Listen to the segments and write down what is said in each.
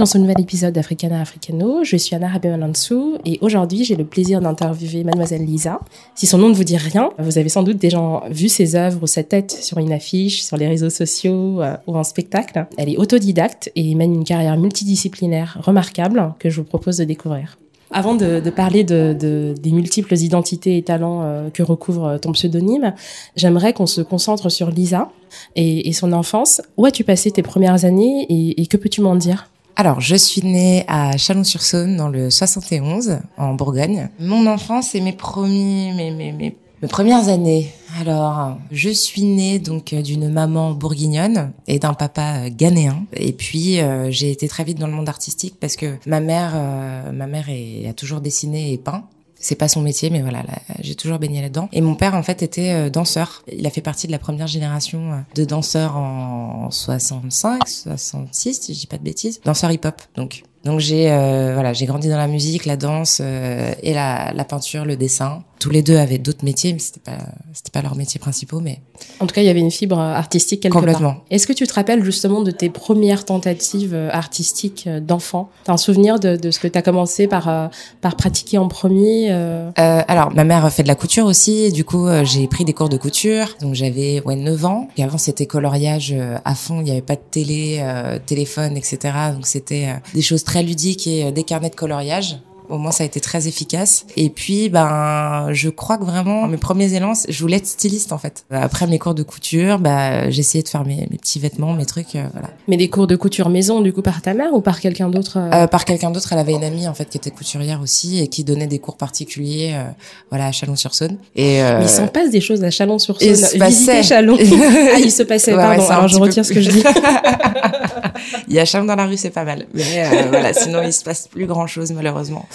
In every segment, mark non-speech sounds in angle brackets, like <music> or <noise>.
Dans ce nouvel épisode d'Africana Africano. Je suis Anna Rabemanansou et aujourd'hui j'ai le plaisir d'interviewer Mademoiselle Lisa. Si son nom ne vous dit rien, vous avez sans doute déjà vu ses œuvres ou sa tête sur une affiche, sur les réseaux sociaux euh, ou en spectacle. Elle est autodidacte et mène une carrière multidisciplinaire remarquable que je vous propose de découvrir. Avant de, parler de, de, des multiples identités et talents euh, que recouvre ton pseudonyme, j'aimerais qu'on se concentre sur Lisa et, son enfance. Où as-tu passé tes premières années et que peux-tu m'en dire? Alors, je suis née à Chalon-sur-Saône dans le 71, en Bourgogne. Mon enfance et mes premiers, mes, mes, mes, mes premières années. Alors, je suis née donc d'une maman bourguignonne et d'un papa ghanéen. Et puis, euh, j'ai été très vite dans le monde artistique parce que ma mère, euh, ma mère a toujours dessiné et peint. C'est pas son métier, mais voilà, j'ai toujours baigné là-dedans. Et mon père, en fait, était euh, danseur. Il a fait partie de la première génération euh, de danseurs en 65, 66, si je dis pas de bêtises. Danseur hip-hop, donc. Donc j'ai euh, voilà, j'ai grandi dans la musique, la danse euh, et la, la peinture, le dessin. Tous les deux avaient d'autres métiers, mais c'était pas c'était pas leurs métiers principaux, mais en tout cas il y avait une fibre artistique quelque complètement. part. Est-ce que tu te rappelles justement de tes premières tentatives euh, artistiques d'enfant? T'as un souvenir de, de ce que tu as commencé par par pratiquer en premier euh... Alors ma mère fait de la couture aussi, du coup j'ai pris des cours de couture. Donc j'avais ouais 9 ans. Et avant c'était coloriage à fond, il n'y avait pas de télé, téléphone, etc. Donc c'était des choses très ludique et des carnets de coloriage. Au moins, ça a été très efficace. Et puis, ben, je crois que vraiment, mes premiers élans, je voulais être styliste, en fait. Après mes cours de couture, bah, j'essayais de faire mes, mes, petits vêtements, mes trucs, euh, voilà. Mais des cours de couture maison, du coup, par ta mère ou par quelqu'un d'autre euh... Euh, Par quelqu'un d'autre. Elle avait une amie, en fait, qui était couturière aussi et qui donnait des cours particuliers, euh, voilà, à Chalon-sur-Saône. Et euh, Mais il s'en passe des choses à Chalon-sur-Saône. Visiter Chalon. <laughs> ah, il se passait, ouais, pardon. Ouais, alors, je retiens ce que je dis. <laughs> il y a Chalon dans la rue, c'est pas mal. Mais euh, voilà, sinon, il se passe plus grand-chose, malheureusement.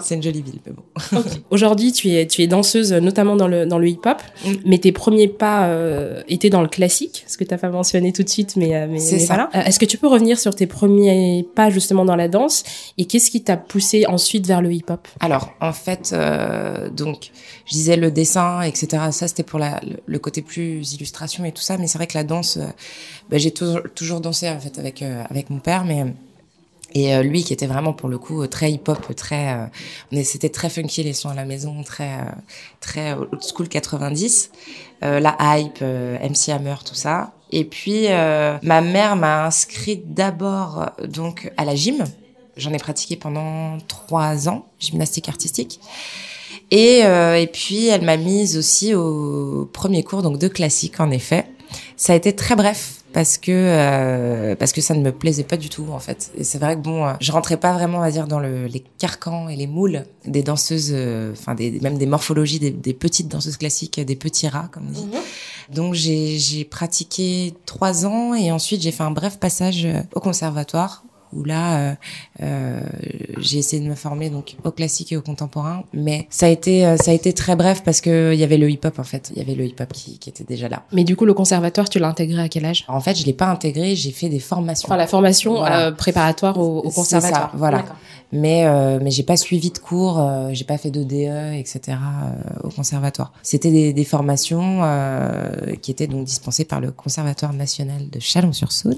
C'est une jolie ville, mais bon. Okay. <laughs> Aujourd'hui, tu es, tu es danseuse, notamment dans le, dans le hip-hop, mm. mais tes premiers pas euh, étaient dans le classique, ce que tu n'as pas mentionné tout de suite, mais, mais, mais voilà. Euh, Est-ce que tu peux revenir sur tes premiers pas justement dans la danse et qu'est-ce qui t'a poussé ensuite vers le hip-hop? Alors, en fait, euh, donc, je disais le dessin, etc. Ça, c'était pour la, le côté plus illustration et tout ça, mais c'est vrai que la danse, bah, j'ai toujours, toujours dansé en fait avec, avec mon père, mais et euh, lui qui était vraiment pour le coup très hip hop très euh, c'était très funky les sons à la maison très euh, très old school 90 euh, la hype euh, MC Hammer tout ça. Et puis ma mère m'a inscrite d'abord donc à la gym. J'en ai pratiqué pendant trois ans gymnastique artistique. Et et puis elle m'a mise aussi au premier cours donc de classique en effet. Ça a été très bref parce que euh, parce que ça ne me plaisait pas du tout en fait. Et c'est vrai que bon euh, je rentrais pas vraiment on va dire dans le, les carcans et les moules des danseuses enfin euh, des même des morphologies des, des, petites danseuses classiques des petits rats comme on dit. Mmh. donc j'ai j'ai pratiqué trois ans et ensuite j'ai fait un bref passage au conservatoire où là euh, euh, j'ai essayé de me former donc au classique et au contemporain mais ça a été euh, ça a été très bref parce que il y avait le hip hop en fait. Il y avait le hip hop qui, qui était déjà là. Mais du coup le conservatoire tu l'as intégré à quel âge? En fait je l'ai pas intégré j'ai fait des formations. Enfin la formation voilà. euh, préparatoire au, au conservatoire ça, voilà mais euh, mais j'ai pas suivi de cours euh, j'ai pas fait de DE etc euh, au conservatoire. C'était des, des formations euh, qui étaient donc dispensées par le conservatoire national de Chalon-sur-Saône.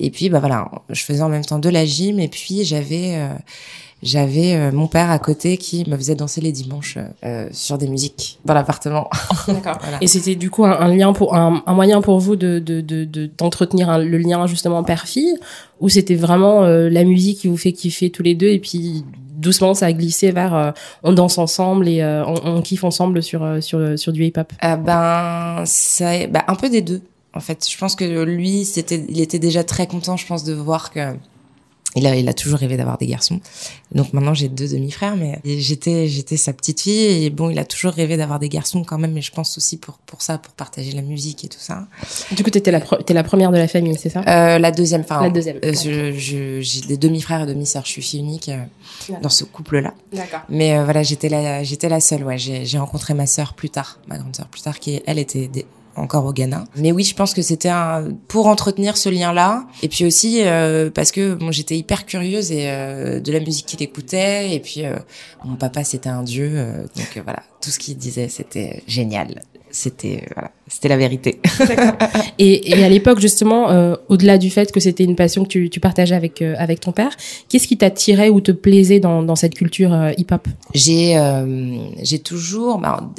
Et puis bah voilà je faisais en même temps de la gym et puis j'avais euh, j'avais euh, mon père à côté qui me faisait danser les dimanches euh, sur des musiques dans l'appartement. <laughs> D'accord. voilà. Et c'était du coup un, un lien pour un, un, moyen pour vous de d'entretenir de, de, le lien justement père-fille? Ou c'était vraiment euh, la musique qui vous fait kiffer tous les deux et puis doucement ça a glissé vers euh, on danse ensemble et euh, on, on, kiffe ensemble sur sur sur du hip-hop? ben ça bah, un peu des deux en fait. Je pense que lui c'était il était déjà très content je pense de voir que il a, il a toujours rêvé d'avoir des garçons. Donc maintenant j'ai deux demi-frères, mais j'étais, j'étais sa petite fille et bon, il a toujours rêvé d'avoir des garçons quand même. Mais je pense aussi pour pour ça, pour partager la musique et tout ça. Du coup, t'étais la t'es la première de la famille, c'est ça? Euh, La deuxième, enfin. La deuxième. Euh, je, je, j'ai des demi-frères et demi-sœurs. Je suis fille unique euh, dans ce couple-là. D'accord. Mais voilà, j'étais la, j'étais la seule. Ouais, j'ai, j'ai rencontré ma sœur plus tard, ma grande sœur plus tard, qui elle était des, encore au Ghana. Mais oui, je pense que c'était un pour entretenir ce lien-là, et puis aussi euh, parce que bon, j'étais hyper curieuse et euh, de la musique qu'il écoutait, et puis euh, mon papa c'était un dieu, donc voilà, tout ce qu'il disait c'était génial. c'était voilà, c'était la vérité. et, et, à l'époque justement, euh, au-delà du fait que c'était une passion que tu, tu partageais avec euh, avec ton père, qu'est-ce qui t'attirait ou te plaisait dans, dans cette culture euh, hip-hop? J'ai j'ai toujours bah,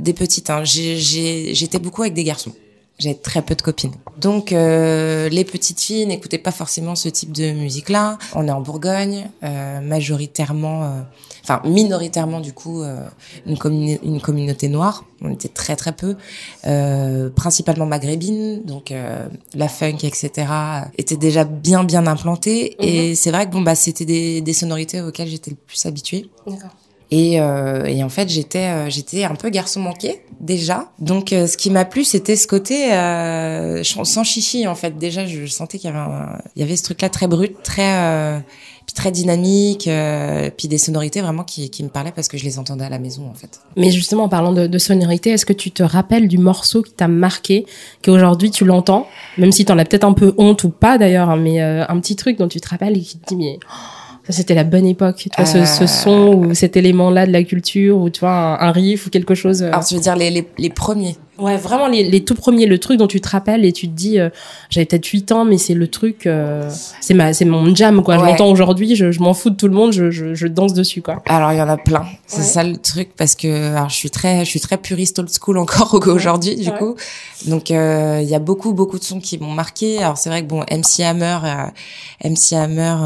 des, petites. Hein, j'étais beaucoup avec des garçons. J'avais très peu de copines. Donc les petites filles n'écoutaient pas forcément ce type de musique-là. On est en Bourgogne, majoritairement enfin minoritairement du coup euh, une, une communauté noire. On était très très peu, euh, principalement maghrébine, donc euh, la funk etc. était déjà bien bien implantée et mhm. c'est vrai que bon bah c'était des, des sonorités auxquelles j'étais le plus habituée. Et, euh, et, en fait, j'étais euh, j'étais un peu garçon manqué déjà. Donc, euh, ce qui m'a plu, c'était ce côté euh, sans chichi. En fait, déjà, je, sentais qu'il y avait il y avait ce truc-là très brut, très très dynamique, euh, puis des sonorités vraiment qui, qui me parlaient parce que je les entendais à la maison en fait. Mais justement, en parlant de, de sonorités, est-ce que tu te rappelles du morceau qui t'a marqué, qu'aujourd'hui tu l'entends, même si t'en as peut-être un peu honte ou pas d'ailleurs, hein, mais euh, un petit truc dont tu te rappelles et qui te dit mais ça c'était la bonne époque, tu vois, ce, ce, euh. son ou cet élément-là de la culture ou tu vois un, un riff ou quelque chose. Alors tu veux dire les, les, les premiers? Ouais, vraiment les, les, tout premiers, le truc dont tu te rappelles et tu te dis, euh, j'avais peut-être 8 ans, mais c'est le truc, euh, c'est ma, c'est mon jam quoi. Je l'entends aujourd'hui, je, je m'en fous de tout le monde, je, je, je danse dessus quoi. Alors il y en a plein, c'est ça le truc parce que alors je suis très, je suis très puriste old school encore <laughs> aujourd'hui du coup, donc euh, il y a beaucoup beaucoup de sons qui m'ont marqué. Alors c'est vrai que bon MC Hammer, MC Hammer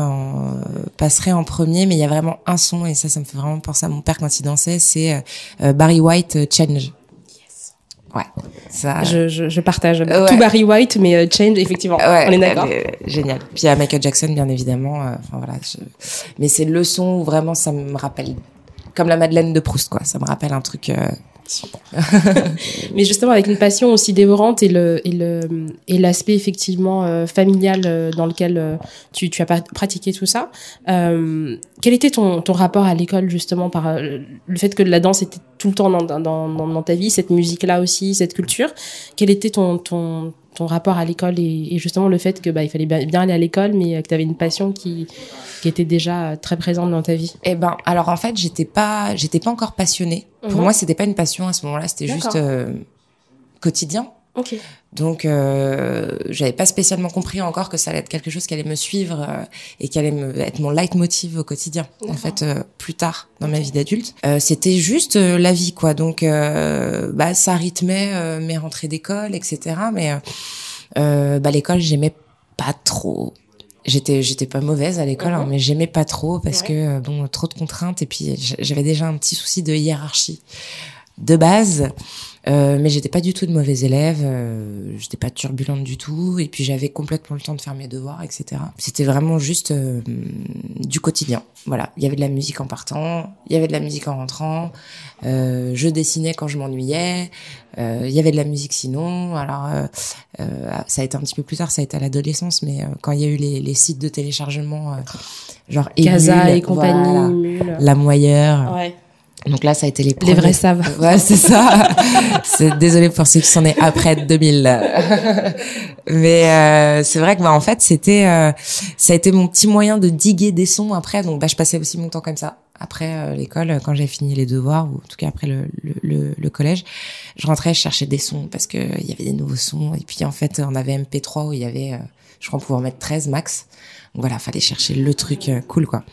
passerait en premier, mais il y a vraiment un son et ça, ça me fait vraiment penser à mon père quand il dansait, c'est Barry White Change. Ouais, ça. Je, je, je partage. Tout Barry White, mais euh, Change, effectivement. on est d'accord. Génial. Puis à Michael Jackson, bien évidemment. Euh, enfin voilà. Mais c'est le son où vraiment ça me rappelle, comme la Madeleine de Proust, quoi. Ça me rappelle un truc. Euh, <laughs> <laughs> Mais justement, avec une passion aussi dévorante et le et le et l'aspect effectivement euh, familial euh, dans lequel euh, tu, tu as pratiqué tout ça. Euh, quel était ton ton rapport à l'école justement par le fait que la danse était tout le temps dans dans dans, dans ta vie, cette musique là aussi, cette culture. Quel était ton ton ton rapport à l'école et, et, justement le fait que bah il fallait bien, aller à l'école mais que tu avais une passion qui qui était déjà très présente dans ta vie? Eh ben alors en fait, j'étais pas j'étais pas encore passionnée. Pour mhm. moi, c'était pas une passion à ce moment-là, c'était juste euh, quotidien. Okay. Donc, euh, j'avais pas spécialement compris encore que ça allait être quelque chose qui allait me suivre euh, et qui allait me, être mon leitmotiv au quotidien. En fait, euh, plus tard dans ma vie d'adulte, euh, c'était juste la vie, quoi. Donc, bah, ça rythmait mes rentrées d'école, etc. Mais bah, l'école, j'aimais pas trop. J'étais j'étais pas mauvaise à l'école, hein, mais j'aimais pas trop parce que bon, trop de contraintes et puis j'avais déjà un petit souci de hiérarchie de base. Euh, mais j'étais pas du tout de mauvaise élève, euh, j'étais pas turbulente du tout, et puis j'avais complètement le temps de faire mes devoirs, etc. C'était vraiment juste euh, du quotidien. Voilà, il y avait de la musique en partant, il y avait de la musique en rentrant, euh, je dessinais quand je m'ennuyais, il y avait de la musique sinon. Alors ça a été un petit peu plus tard, ça a été à l'adolescence, mais quand il y a eu les, les sites de téléchargement, genre Casa et compagnie, la moyeur. Ouais. Donc là, ça a été les Les vrais savent. <laughs> Ouais, c'est ça. c'est désolé pour ceux qui sont nés après 2000. <laughs> Mais euh, c'est vrai que bah en fait, c'était euh, ça a été mon petit moyen de diguer des sons après. Donc bah je passais aussi mon temps comme ça. Après euh, l'école, quand j'ai fini les devoirs ou en tout cas après le, le, le, collège, je rentrais, je cherchais des sons parce que il y avait des nouveaux sons et puis en fait, on avait MP3 où il y avait euh, je crois pouvoir mettre 13 max. Donc voilà, fallait chercher le truc cool quoi.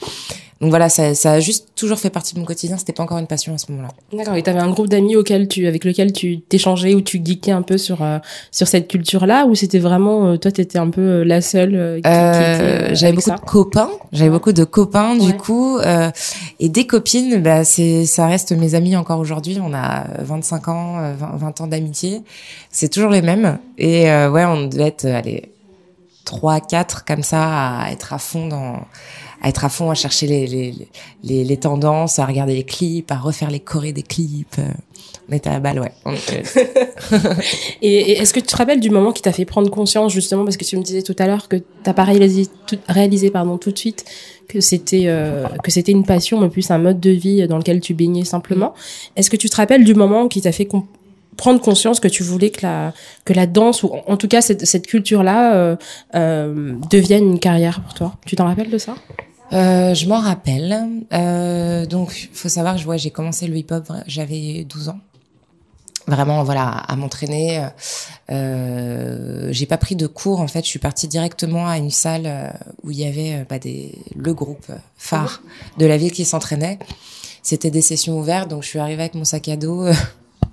Donc voilà, ça, ça a juste toujours fait partie de mon quotidien. C'était pas encore une passion à ce moment-là. D'accord. Et t'avais un groupe d'amis auquel tu, avec lequel tu t'échangeais ou tu geekais un peu sur euh, sur cette culture-là, ou c'était vraiment euh, toi, t'étais un peu euh, la seule qui, euh, J'avais beaucoup de copains. J'avais beaucoup de copains du coup, et des copines. Bah c'est, ça reste mes amis encore aujourd'hui. On a 25 ans, 20, 20 ans d'amitié. C'est toujours les mêmes. Et ouais, on devait être allez trois, quatre comme ça à être à fond dans à être à fond, à chercher les, les, les, les, tendances, à regarder les clips, à refaire les chorés des clips. On était à la balle, ouais. <laughs> et, est-ce que tu te rappelles du moment qui t'a fait prendre conscience, justement, parce que tu me disais tout à l'heure que t'as pas réalisé, tout, réalisé pardon, tout de suite que c'était euh, que c'était une passion, mais plus un mode de vie dans lequel tu baignais simplement. Est-ce que tu te rappelles du moment qui t'a fait prendre conscience que tu voulais que la que la danse ou en tout cas cette, cette culture là euh, euh, devienne une carrière pour toi? Tu t'en rappelles de ça? Euh, je m'en rappelle. Euh, donc, faut savoir j'ai commencé le hip-hop, j'avais 12 ans. vraiment voilà à m'entraîner. Euh, j'ai pas pris de cours en fait. Je suis partie directement à une salle euh, où il y avait euh, bah, des le groupe phare de la ville qui s'entraînait. C'était des sessions ouvertes donc je suis arrivée avec mon sac à dos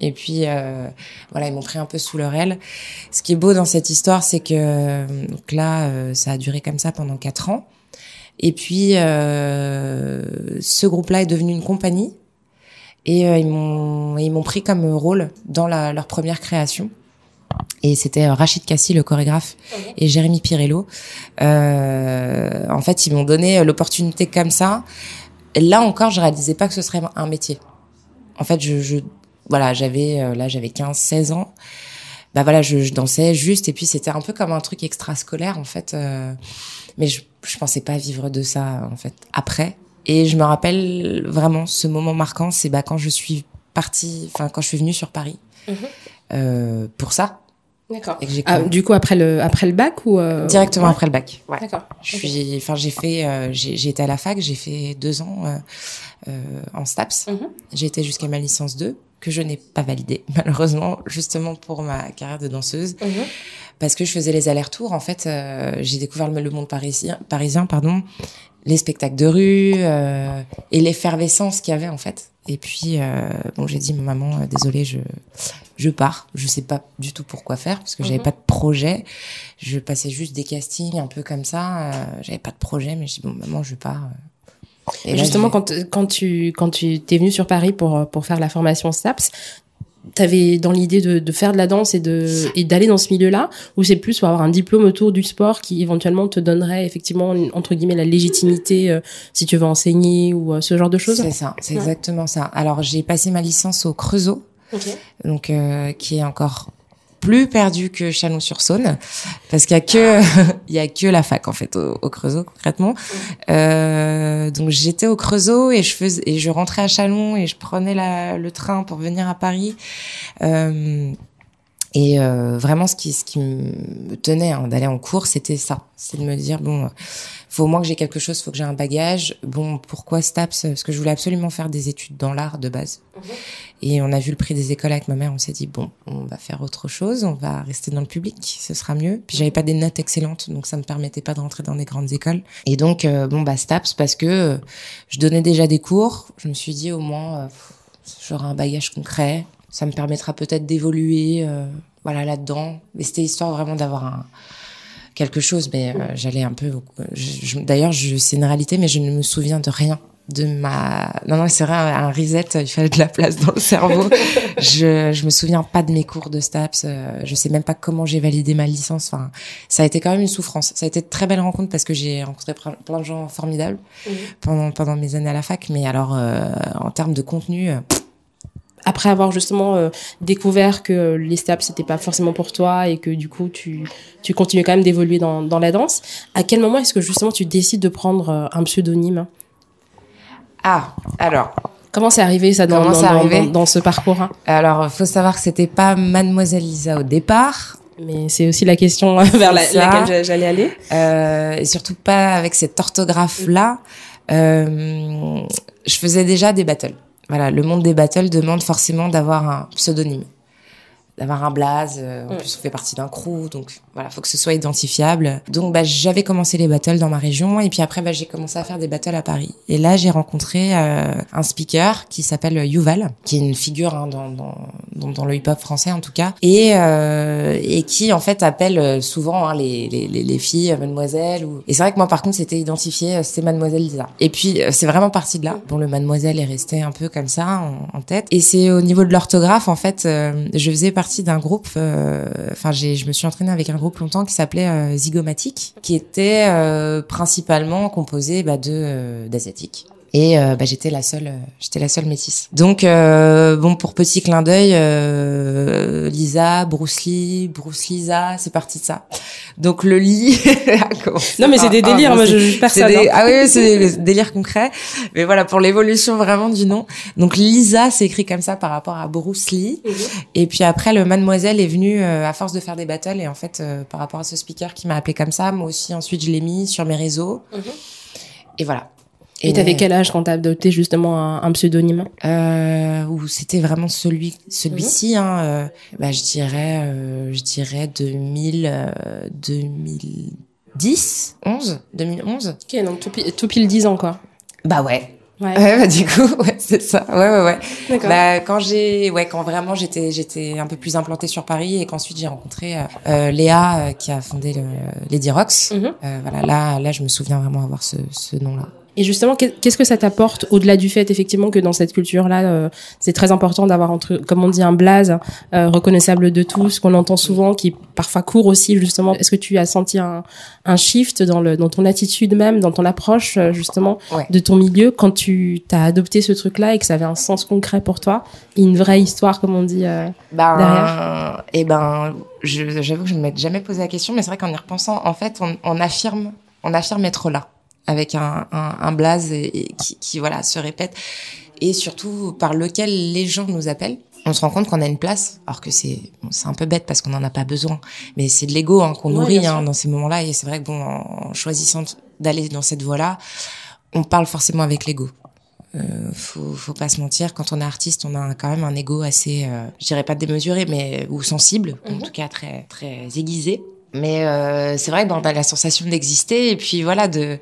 et puis euh, voilà ils m'ont pris un peu sous leur aile. Ce qui est beau dans cette histoire c'est que donc là ça a duré comme ça pendant quatre ans et puis ce groupe là est devenu une compagnie et euh, ils m'ont ils m'ont pris comme rôle dans la, leur première création. Et c'était euh, Rachid Kassi, le chorégraphe, et Jérémy Pirello. Euh, en fait, ils m'ont donné l'opportunité comme ça. Et là encore, je réalisais pas que ce serait un métier. En fait, je, je voilà, j'avais euh, là, j'avais 15, 16 ans. Bah voilà, je, je, dansais juste, et puis c'était un peu comme un truc extrascolaire en fait. Euh, mais je, je pensais pas vivre de ça en fait. Après, et je me rappelle vraiment ce moment marquant, c'est bah, quand je suis partie, enfin quand je suis venue sur Paris mhm. euh, pour ça. D'accord. Ah, du coup après le après le bac ou euh... directement après le bac. Ouais. D'accord. Je suis, enfin j'ai fait, euh, j'ai été à la fac, j'ai fait deux ans euh, en STAPS. Mhm. J'ai été jusqu'à ma licence 2 que je n'ai pas validée <laughs> malheureusement justement pour ma carrière de danseuse. Mhm. Parce que je faisais les allers-retours, en fait, j'ai découvert le monde parisien, parisien, pardon, les spectacles de rue euh, et l'effervescence qu'il y avait en fait. Et puis euh, bon, j'ai dit maman, euh, désolée, je je pars. Je sais pas du tout pourquoi faire parce que j'avais mhm. pas de projet. Je passais juste des castings un peu comme ça. Euh, j'avais pas de projet, mais je dis bon maman, je pars. Et, justement, quand, quand tu quand tu t'es venu sur Paris pour pour faire la formation STAPS, t'avais dans l'idée de, de, faire de la danse et de et d'aller dans ce milieu-là ou c'est plus pour avoir un diplôme autour du sport qui éventuellement te donnerait effectivement entre guillemets la légitimité euh, si tu veux enseigner ou euh, ce genre de choses? C'est ça, c'est exactement ça. Alors j'ai passé ma licence au Creusot, donc euh, qui est encore plus perdu que Chalon-sur-Saône parce qu'il y a que <laughs> il y a que la fac en fait au, Creusot concrètement. Euh, donc j'étais au Creusot et je faisais et je rentrais à Chalon et je prenais le train pour venir à Paris. Euh, et euh, vraiment, ce qui, ce qui me tenait hein, d'aller en cours, c'était ça. C'est de me dire, bon, faut au moins que j'ai quelque chose, faut que j'ai un bagage. Bon, pourquoi STAPS? Parce que je voulais absolument faire des études dans l'art de base. Mhm. Et on a vu le prix des écoles avec ma mère, on s'est dit, bon, on va faire autre chose, on va rester dans le public, ce sera mieux. Puis j'avais pas des notes excellentes, donc ça me permettait pas de rentrer dans des grandes écoles. Et donc, euh, bon, bah STAPS, parce que euh, je donnais déjà des cours, je me suis dit, au moins, euh, j'aurai un bagage concret, ça me permettra peut-être d'évoluer voilà là-dedans mais c'était histoire vraiment d'avoir un quelque chose mais euh, j'allais un peu d'ailleurs je, c'est une réalité mais je ne me souviens de rien de ma non non c'est vrai un, reset il fallait de la place dans le cerveau. <laughs> Je je me souviens pas de mes cours de STAPS euh, je sais même pas comment j'ai validé ma licence. Enfin ça a été quand même une souffrance. Ça a été de très belle rencontre parce que j'ai rencontré plein de gens formidables pendant pendant mes années à la fac. Mais alors en termes de contenu après avoir justement euh, découvert que les steps c'était pas forcément pour toi et que du coup tu tu continues quand même d'évoluer dans dans la danse, à quel moment est-ce que justement tu décides de prendre euh, un pseudonyme? Ah, alors Comment c'est arrivé ça dans, dans, dans, dans, ce parcours hein? Alors, faut savoir que c'était pas Mademoiselle Lisa au départ. Mais c'est aussi la question vers laquelle j'allais aller. Euh, et surtout pas avec cette orthographe-là. Euh, je faisais déjà des battles voilà, le monde des battles demande forcément d'avoir un pseudonyme d'avoir un blaze. Euh, en mm. plus, on fait partie d'un crew, donc voilà, faut que ce soit identifiable. Donc, bah, j'avais commencé les battles dans ma région, et puis après, bah, j'ai commencé à faire des battles à Paris. Et là, j'ai rencontré euh, un speaker qui s'appelle Yuval, qui est une figure hein, dans, dans, dans, le hip-hop français en tout cas, et euh, et qui en fait appelle souvent hein, les, les, les, filles Mademoiselle. Ou... Et c'est vrai que moi, par contre, c'était identifié, c'était Mademoiselle Lisa. Et puis, c'est vraiment parti de là. Bon, le Mademoiselle est resté un peu comme ça en, tête. Et c'est au niveau de l'orthographe, en fait, je faisais partie d'un groupe. Euh, enfin, je me suis entraînée avec un groupe longtemps qui s'appelait euh, Zygomatic, qui était euh, principalement composé bah, de d'asiatiques et euh, bah, j'étais la seule j'étais la seule métisse. Donc euh, bon pour petit clin d'œil euh, Lisa Bruce Lee Bruce Lisa c'est parti de ça. Donc le lit <laughs> non mais c'est des délires moi je juge personne hein. ah oui c'est des délires concrets. Mais voilà pour l'évolution vraiment du nom. Donc Lisa c'est écrit comme ça par rapport à Bruce Lee. Mhm. et puis après le Mademoiselle est venu à force de faire des battles. Et en fait par rapport à ce speaker qui m'a appelé comme ça moi aussi ensuite je l'ai mis sur mes réseaux. Mhm. et voilà Et t'avais quel âge quand t'as adopté justement un, pseudonyme? Euh, Ou c'était vraiment celui, celui-ci. Mhm. Hein, euh, bah, je dirais, euh, je dirais 2000, 2010, 11, 2011. Ok, donc tout, tout pile 10 ans quoi. Bah ouais. Ouais. ouais bah, du coup, <laughs> ouais, c'est ça. Ouais, ouais, ouais. D'accord. Bah, quand j'ai, ouais, quand vraiment j'étais, j'étais un peu plus implantée sur Paris et qu'ensuite j'ai rencontré euh, euh Léa qui a fondé le, Lady Rocks. Euh, voilà, là, là, je me souviens vraiment avoir ce, ce nom-là. Et justement, qu'est-ce que ça t'apporte au-delà du fait effectivement que dans cette culture-là, euh, c'est très important d'avoir entre, comme on dit, un blaze euh, reconnaissable de tous, qu'on entend souvent, qui parfois court aussi justement. Est-ce que tu as senti un, un shift dans le dans ton attitude même, dans ton approche euh, justement de ton milieu quand tu t'as adopté ce truc-là et que ça avait un sens concret pour toi, une vraie histoire comme on dit euh, ben, derrière? Et eh ben, j'avoue que je ne m'ai jamais posé la question, mais c'est vrai qu'en y repensant, en fait, on, on affirme on affirme être là avec un, un, un blaze et, qui, qui, voilà se répète et surtout par lequel les gens nous appellent. On se rend compte qu'on a une place, alors que c'est c'est un peu bête parce qu'on n'en a pas besoin, mais c'est de l'ego hein, qu'on nourrit hein, dans ces moments-là. Et c'est vrai que bon, en choisissant d'aller dans cette voie-là, on parle forcément avec l'ego. Euh, faut, faut pas se mentir, quand on est artiste, on a quand même un ego assez, euh, je dirais pas démesuré, mais ou sensible, en mhm. tout cas très très aiguisé. Mais euh, c'est vrai, bon, on a la sensation d'exister et puis voilà de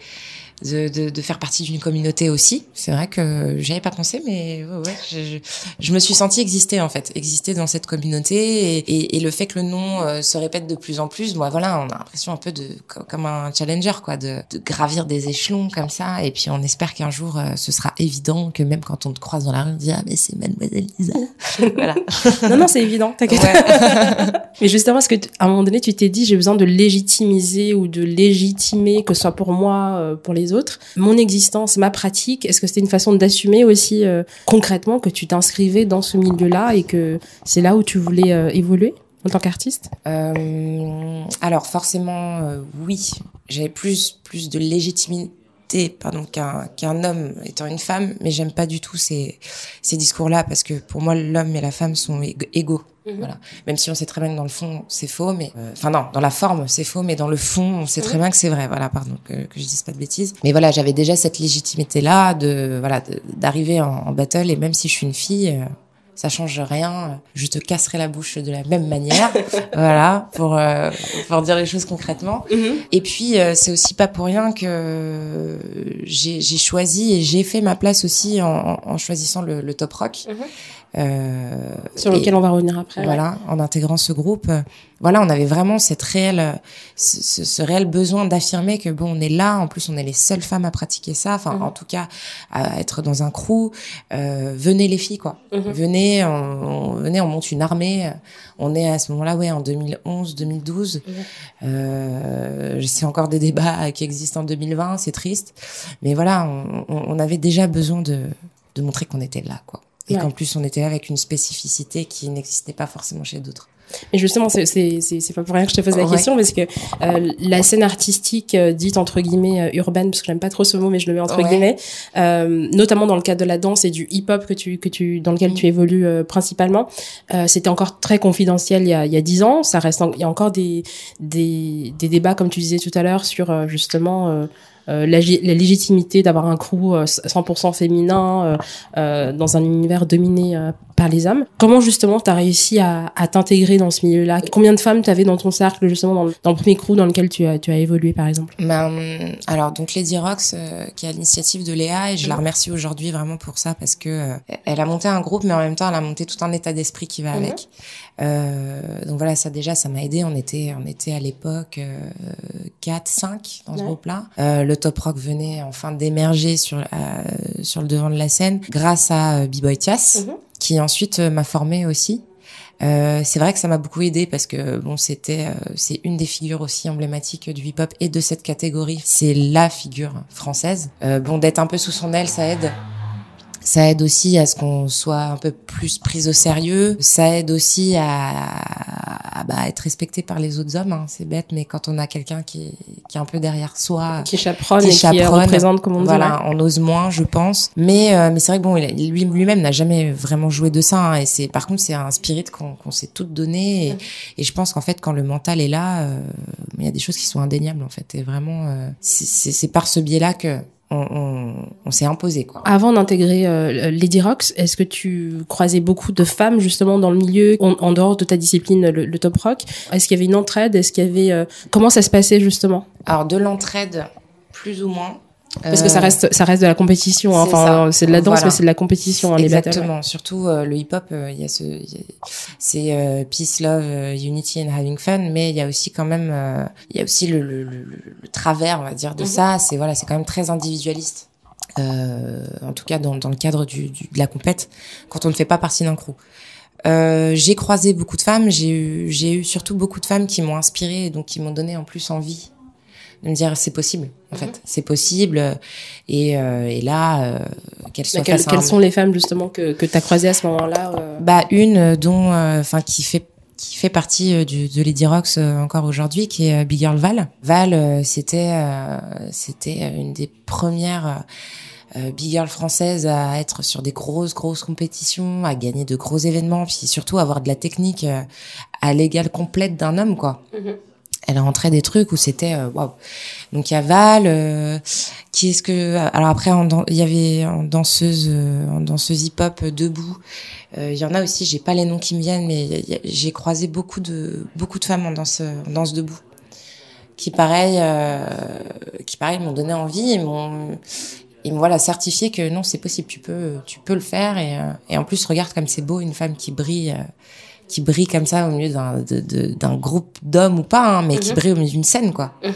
de, de, de faire partie d'une communauté aussi. C'est vrai que j'y avais pas pensé, mais ouais, ouais je, je, me suis sentie exister en fait, exister dans cette communauté et, et, et le fait que le nom euh, se répète de plus en plus, moi voilà, on a l'impression un peu de comme un challenger quoi, de, de, gravir des échelons comme ça. Et puis on espère qu'un jour euh, ce sera évident que même quand on te croise dans la rue, on dit ah mais c'est Mademoiselle Lisa. <laughs> voilà. <laughs> non non c'est évident, t'inquiète. Ouais. <laughs> mais justement, parce que à un moment donné tu t'es dit j'ai besoin de légitimiser ou de légitimer que ce soit pour moi, euh, pour les autres. Mon existence, ma pratique, est-ce que c'était une façon d'assumer aussi euh, concrètement que tu t'inscrivais dans ce milieu-là et que c'est là où tu voulais euh, évoluer en tant qu'artiste? Euh, Alors forcément, oui. J'avais plus plus de légitimité pardon qu'un qu'un homme étant une femme mais j'aime pas du tout ces ces discours là parce que pour moi l'homme et la femme sont égaux Mhm. Voilà. Même si on sait très bien que dans le fond c'est faux, mais euh, enfin non, dans la forme c'est faux, mais dans le fond on sait très mhm. bien que c'est vrai. Voilà, pardon que, que je dise pas de bêtises. Mais voilà, j'avais déjà cette légitimité là de voilà d'arriver en, en, battle et même si je suis une fille. Euh, ça change rien. Je te casserai la bouche de la même manière, <laughs> voilà, pour euh, pour dire les choses concrètement. Mhm. Et puis euh, c'est aussi pas pour rien que j'ai choisi et j'ai fait ma place aussi en, en choisissant le, le, top rock. Sur lequel on va revenir après. Voilà, en intégrant ce groupe, euh, voilà, on avait vraiment cette réelle, ce, ce réel besoin d'affirmer que bon, on est là. En plus, on est les seules femmes à pratiquer ça. Enfin, mhm. en tout cas, à être dans un crew. Euh, venez les filles, quoi. Mhm. Venez, on, venez, on monte une armée. On est à ce moment-là, ouais, en 2011, 2012. Mhm. Euh, je sais encore des débats qui existent en 2020. C'est triste, mais voilà, on, on avait déjà besoin de, de montrer qu'on était là, quoi et qu'en plus on était avec une spécificité qui n'existait pas forcément chez d'autres. Mais justement, c'est c'est pas pour rien que je te pose la question, parce que euh, la scène artistique euh, dite entre guillemets euh, urbaine, parce que j'aime pas trop ce mot, mais je le mets entre guillemets, euh, notamment dans le cadre de la danse et du hip-hop que tu que tu dans lequel mm. tu évolues euh, principalement, c'était encore très confidentiel il y a il y a dix ans. Ça reste il y a encore des des des débats comme tu disais tout à l'heure sur justement euh, la, la, légitimité d'avoir un crew 100% euh, féminin euh, dans un univers dominé par les hommes. Comment justement tu as réussi à, à t'intégrer dans ce milieu-là? Combien de femmes tu avais dans ton cercle justement dans le, dans le, premier crew dans lequel tu as, tu as évolué par exemple? Ben, Alors donc Lady Rox qui est à l'initiative de Léa et je la remercie aujourd'hui vraiment pour ça parce que elle a monté un groupe mais en même temps elle a monté tout un état d'esprit qui va mhm. avec. Euh, donc voilà, ça déjà, ça m'a aidé. On était, on était à l'époque euh, 4, 5 dans ce groupe-là. Euh, le top rock venait enfin d'émerger sur euh, sur le devant de la scène grâce à euh, B-Boy Tias, mhm. Qui ensuite m'a formé aussi. Euh, c'est vrai que ça m'a beaucoup aidé parce que bon c'était c'est une des figures aussi emblématiques du hip-hop et de cette catégorie. C'est la figure française. bon d'être un peu sous son aile, ça aide. Ça aide aussi à ce qu'on soit un peu plus pris au sérieux. Ça aide aussi à, à bah, être respecté par les autres hommes. Hein. C'est bête, mais quand on a quelqu'un qui, qui est un peu derrière soi, qui chaperonne qui et qui représente, comme on dit, voilà, on ose moins, je pense. Mais euh, mais c'est vrai que bon, lui lui-même n'a jamais vraiment joué de ça. Hein. et c'est par contre c'est un spirit qu'on qu'on s'est toutes donné. Et, et, je pense qu'en fait quand le mental est là, euh, il y a des choses qui sont indéniables en fait. Et vraiment, euh, c'est par ce biais-là que on, s'est imposé quoi. Avant d'intégrer euh, Lady Rocks, est-ce que tu croisais beaucoup de femmes justement dans le milieu en, dehors de ta discipline le, top rock? Est-ce qu'il y avait une entraide? Est-ce qu'il y avait euh, comment ça se passait justement? Alors de l'entraide plus ou moins. Parce que ça euh, reste, ça reste de la compétition. Hein. Enfin, c'est de la danse, mais c'est de la compétition. Hein, Exactement. Surtout le hip-hop, il y a ce, c'est peace, love, unity and having fun, mais il y a aussi quand même, il y a aussi le, le, le, travers, on va dire, de mhm. ça. C'est voilà, c'est quand même très individualiste. Euh, en tout cas dans, dans le cadre du, du, de la compète, quand on ne fait pas partie d'un crew. Euh, j'ai croisé beaucoup de femmes, j'ai eu, j'ai eu surtout beaucoup de femmes qui m'ont inspirée et donc qui m'ont donné en plus envie de me dire c'est possible en fait, mhm. c'est possible et, euh, et là euh, qu'elles soient quelles, quelles sont les femmes justement que que tu as croisées à ce moment-là euh Bah une dont enfin qui fait qui fait partie du, de Lady Rocks encore aujourd'hui, qui est Big Girl Val. Val, c'était c'était une des premières euh, big girl française à être sur des grosses grosses compétitions, à gagner de gros événements, puis surtout avoir de la technique euh, à l'égal complète d'un homme quoi. Mm-hmm. Elle rentrait des trucs où c'était euh, waouh. Donc il y a Val, qui est-ce que alors après il y avait en danseuse en danseuse hip-hop debout. Il y en a aussi, j'ai pas les noms qui me viennent, mais j'ai croisé beaucoup de beaucoup de femmes en danse en danse debout qui pareil qui pareil m'ont donné envie et m'ont et voilà certifié que non c'est possible tu peux tu peux le faire et, euh, et en plus regarde comme c'est beau une femme qui brille euh, qui brille comme ça au milieu d'un d'un groupe d'hommes ou pas hein, mais qui mhm. brille au milieu d'une scène quoi mhm.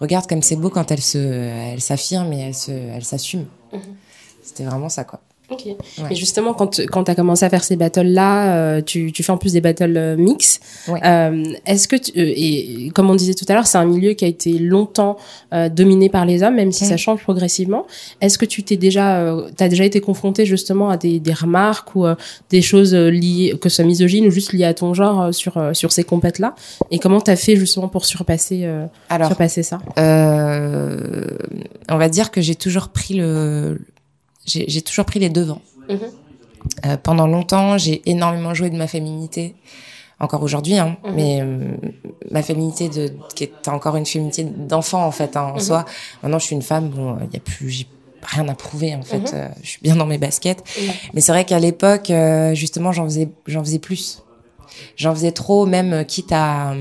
regarde comme c'est beau quand elle se elle s'affirme et elle se elle s'assume mhm. c'était vraiment ça quoi Ok. Et justement, quand quand as commencé à faire ces battles là, euh, tu tu fais en plus des battles euh, mix. Euh, Est-ce que tu, euh, et comme on disait tout à l'heure, c'est un milieu qui a été longtemps euh, dominé par les hommes, même si ça change progressivement. Est-ce que tu t'es déjà t'as déjà été confronté justement à des des remarques ou des choses liées que ce soit misogyne ou juste liées à ton genre sur sur ces compètes là Et comment t'as fait justement pour surpasser Alors, surpasser ça? On va dire que j'ai toujours pris le j'ai toujours pris les devants. Mhm. Euh, pendant longtemps, j'ai énormément joué de ma féminité, encore aujourd'hui, hein, mhm. mais euh, ma féminité de qui est encore une féminité d'enfant en fait hein, en mhm. soi. Maintenant, je suis une femme, bon, il y a plus, j'ai rien à prouver en fait. Euh, je suis bien dans mes baskets, mais c'est vrai qu'à l'époque, euh, justement, j'en faisais, j'en faisais plus. J'en faisais trop, même quitte à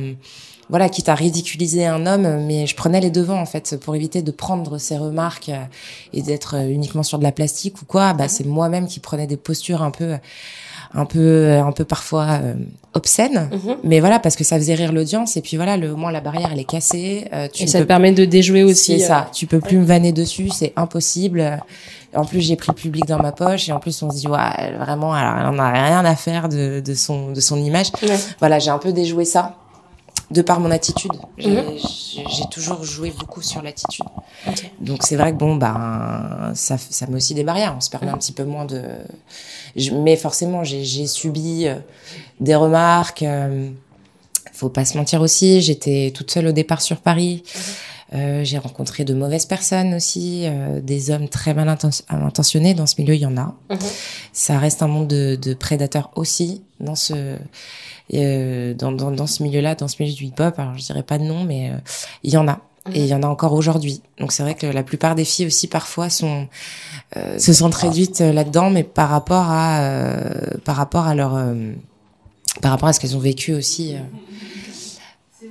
voilà, quitte à ridiculiser un homme, mais je prenais les devants en fait pour éviter de prendre ces remarques euh, et d'être euh, uniquement sur de la plastique ou quoi. Bah c'est moi-même qui prenais des postures un peu un peu un peu parfois euh, obscènes. Mhm. mais voilà parce que ça faisait rire l'audience et puis voilà le au moins la barrière elle est cassée tu et ça te permet de déjouer aussi c'est ça tu peux plus me vanner dessus c'est impossible. En plus j'ai pris le public dans ma poche et en plus on se dit ouais vraiment elle en a rien à faire de, de son de son image. Voilà j'ai un peu déjoué ça de par mon attitude. Mhm. J'ai toujours joué beaucoup sur l'attitude. Donc c'est vrai que bon, bah, ça, ça met aussi des barrières. On se permet un petit peu moins de. mais forcément, j'ai subi euh, des remarques. Euh, faut pas se mentir aussi. J'étais toute seule au départ sur Paris. Mhm. Euh, j'ai rencontré de mauvaises personnes aussi, euh, des hommes très mal intentionnés. Dans ce milieu, il y en a. Mhm. Ça reste un monde de, de prédateurs aussi dans ce euh, dans, dans, dans, ce milieu-là, dans ce milieu du hip-hop. Alors je dirais pas de nom, mais euh, il y en a. Et il y en a encore aujourd'hui. Donc c'est vrai que la plupart des filles aussi parfois sont euh, se sont réduites là-dedans, mais par rapport à par rapport à leur par rapport à ce qu'elles ont vécu aussi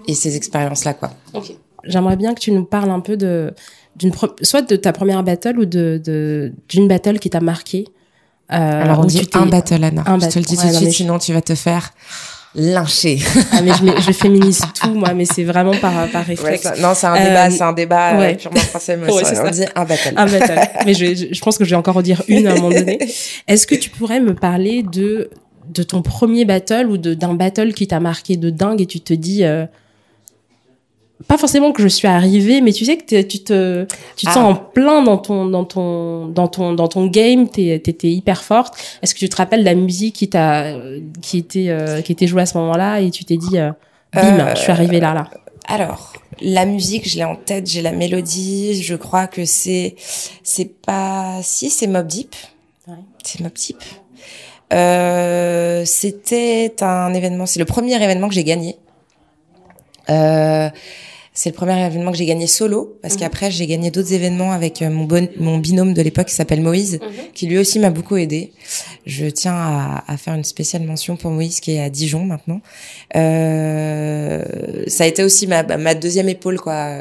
et ces expériences-là quoi. Okay. J'aimerais bien que tu nous parles un peu de d'une soit de ta première battle ou de d'une battle qui t'a marqué. Euh, Alors on dit un battle Anna. Un je te le dis tout de suite, sinon tu vas te faire lyncher. ah mais je, je féminise tout moi, mais c'est vraiment par par réflexe. Ouais, non, c'est un débat, euh, c'est un débat ouais. purement français. Mais <laughs> ouais, ça, on dit un battle. Un battle. mais je, je pense que je vais encore redire une à un moment donné. <laughs> Est-ce que tu pourrais me parler de de ton premier battle ou de d'un battle qui t'a marqué de dingue et tu te dis euh, pas forcément que je suis arrivée, mais tu sais que tu te, tu te sens ah. en plein dans ton, dans ton, dans ton, dans ton game. T'étais hyper forte. Est-ce que tu te rappelles la musique qui t'a, qui était, euh, qui était jouée à ce moment-là et tu t'es dit, euh, bim, je suis arrivée là, là. Alors, la musique, je l'ai en tête, j'ai la mélodie. Je crois que c'est, c'est pas, si c'est Mob Deep. Ouais. C'est Mob Deep. Euh, c'était un événement, c'est le premier événement que j'ai gagné. Euh, C'est le premier événement que j'ai gagné solo, parce Mhm. qu'après j'ai gagné d'autres événements avec euh, mon, bon, mon binôme de l'époque qui s'appelle Moïse, qui lui aussi m'a beaucoup aidé. Je tiens à, à faire une spéciale mention pour Moïse qui est à Dijon maintenant. Euh, ça a été aussi ma, ma deuxième épaule quoi.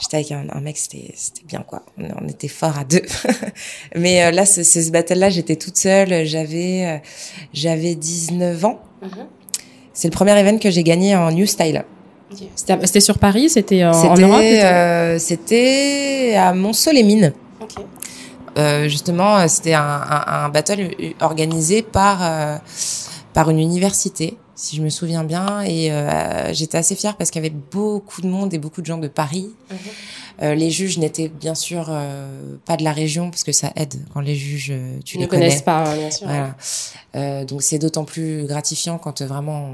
J'étais avec un, un mec, c'était c'était bien quoi. On, on était fort à deux. <laughs> Mais euh, là, ce, ce battle-là, j'étais toute seule. J'avais euh, j'avais 19 ans. C'est le premier event que j'ai gagné en New Style. C'était sur Paris, c'était en, en C'était Europe euh, c'était à Montceau-les-Mines. Ok. Euh, justement, euh, c'était un, un, un battle organisé par euh, par une université, si je me souviens bien, et euh, j'étais assez fière parce qu'il y avait beaucoup de monde et beaucoup de gens de Paris. Mhm. Euh, les juges n'étaient bien sûr euh, pas de la région parce que ça aide quand les juges euh, tu Ils ne les connais. connaissent pas, bien sûr. Voilà. Euh, donc c'est d'autant plus gratifiant quand euh, vraiment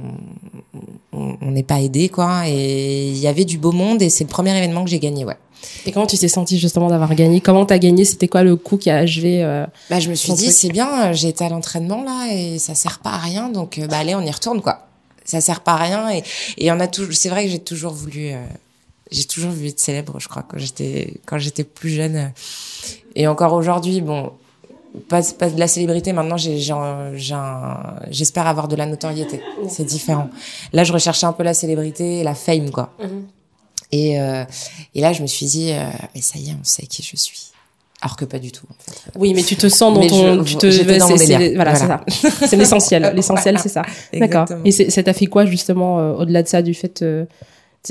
on- n'est pas aidé quoi. Et il y avait du beau monde et c'est le premier événement que j'ai gagné ouais. Et comment tu t'es senti justement d'avoir gagné? Comment t'as gagné? C'était quoi le coup qui a achevé euh, Bah je me suis dit c'est bien, j'ai été à l'entraînement là et ça sert pas à rien donc bah allez on y retourne quoi. Ça sert pas à rien et et on a toujours c'est vrai que j'ai toujours voulu euh, j'ai toujours voulu être célèbre je crois quand j'étais quand j'étais plus jeune et encore aujourd'hui bon pas, pas de la célébrité maintenant j'ai j'espère avoir de la notoriété c'est différent là je recherchais un peu la célébrité la fame quoi et euh, et là je me suis dit euh, mais ça y est on sait qui je suis alors que pas du tout en fait. Oui, mais tu te sens dans Mais ton, je- tu te, dans mon délire. voilà, Voilà. c'est ça. C'est l'essentiel. <laughs> L'essentiel, Voilà. c'est ça. D'accord. Et ça t'a fait quoi justement euh, au-delà de ça, du fait euh,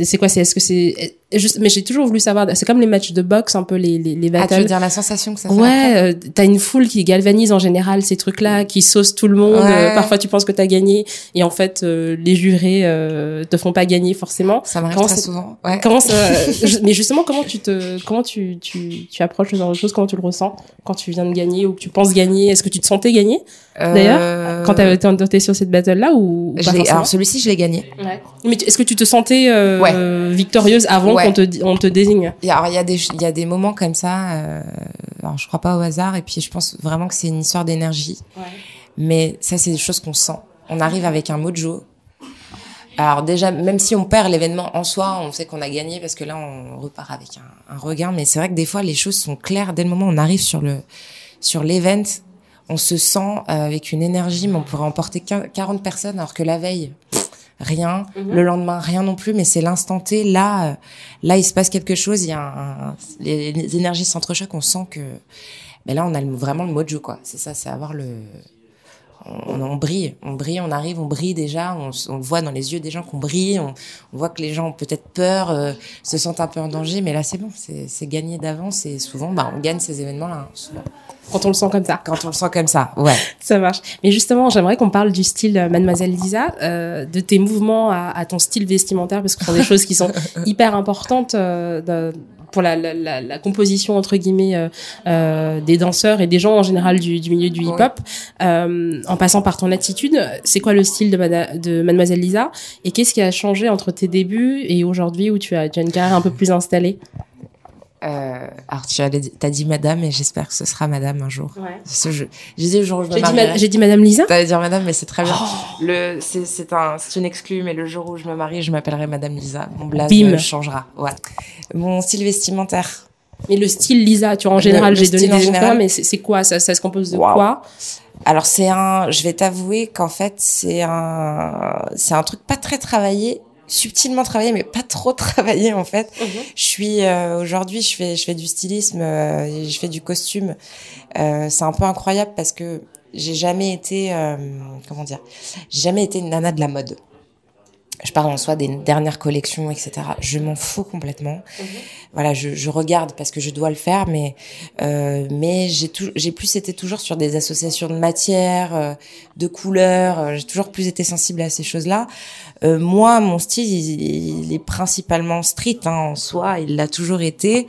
c'est quoi C'est est-ce que c'est euh, juste Mais j'ai toujours voulu savoir. C'est comme les matchs de boxe, un peu les les, les Ah, tu battles. veux dire la sensation que ça fait Ouais, euh, t'as une foule qui galvanise en général ces trucs-là, qui sauce tout le monde. Ouais. Euh, parfois, tu penses que t'as gagné, et en fait, euh, les jurés euh, te font pas gagner forcément. Ça m'arrive très souvent. Ouais. Comment ça, <laughs> je- mais justement, comment tu te, comment tu, tu, tu approches ce genre de choses, comment tu le ressens quand tu viens de gagner ou que tu penses gagner? Est-ce que tu te sentais gagner d'ailleurs Euh, quand t'avais été sur cette battle là ou, ou pas alors celui-ci, je l'ai gagné. Ouais. Mais est-ce que tu te sentais euh, Ouais. euh, victorieuse avant Ouais. qu'on te, on te désigne Et Alors il y a des il y a des moments comme ça. Euh, alors je crois pas au hasard et puis je pense vraiment que c'est une histoire d'énergie. Mais ça c'est des choses qu'on sent. On arrive avec un mojo. Alors déjà, même si on perd l'événement en soi, on sait qu'on a gagné parce que là on repart avec un, un regain. Mais c'est vrai que des fois les choses sont claires dès le moment où on arrive sur le sur l'event. On se sent euh, avec une énergie, mais on pourrait emporter 15 40 personnes alors que la veille, pff, rien. Mhm. Le lendemain, rien non plus. Mais c'est l'instant T. Là, euh, là, il se passe quelque chose. Il y a un, un- les, les énergies s'entrechoquent. On sent que, ben là, on a le- vraiment le mojo, quoi. C'est ça, c'est avoir le, on, on brille, on brille, on arrive, on brille déjà, on, on voit dans les yeux des gens qu'on brille, on, on voit que les gens ont peut-être peur, euh, se sentent un peu en danger, mais là c'est bon, c'est gagné d'avance et souvent bah, on gagne ces événements-là, hein, quand on le sent comme ça quand on le sent comme ça, ouais. <laughs> Ça marche. Mais justement, j'aimerais qu'on parle du style euh, Mademoiselle Lisa, euh, de tes mouvements à, à ton style vestimentaire, parce que ce sont des <laughs> choses qui sont hyper importantes euh, de- pour la, la, la, la composition entre guillemets euh, euh, des danseurs et des gens en général du, du milieu du hip-hop. Euh, en passant par ton attitude, c'est quoi le style de, Mada- de Mademoiselle Lisa et qu'est-ce qui a changé entre tes débuts et aujourd'hui où tu as, tu as une carrière un peu plus installée? Euh, alors tu as, dit madame et j'espère que ce sera madame un jour. Ouais. Ce- J'ai dit le jour où je me J'ai dit, marierai. ma- j'ai dit Madame Lisa? T'allais dire madame, mais c'est très bien. Oh. Le, c'est, un, c'est une exclue, mais le jour où je me marie, je m'appellerai madame Lisa. Mon blaze Bim. changera. Ouais. Mon style vestimentaire. Mais le style Lisa, tu vois, en général, j'ai donné général. général. mais c'est quoi? Ça, ça se compose de quoi? Alors c'est un, je vais t'avouer qu'en fait c'est un, c'est un truc pas très travaillé, subtilement travaillé, mais pas trop <laughs> travaillé en fait. Je suis euh, aujourd'hui, je fais, je fais du stylisme, euh, je fais du costume. Euh, c'est un peu incroyable parce que j'ai jamais été, euh, comment dire, j'ai jamais été une nana de la mode. Je parle en soi des dernières collections, etc. Je m'en fous complètement. Voilà, je, je regarde parce que je dois le faire, mais euh, mais j'ai j'ai plus été toujours sur des associations de matières, euh, de couleurs. euh, j'ai toujours plus été sensible à ces choses-là. Euh, moi, mon style, il, il est principalement street hein, en soi. Il l'a toujours été.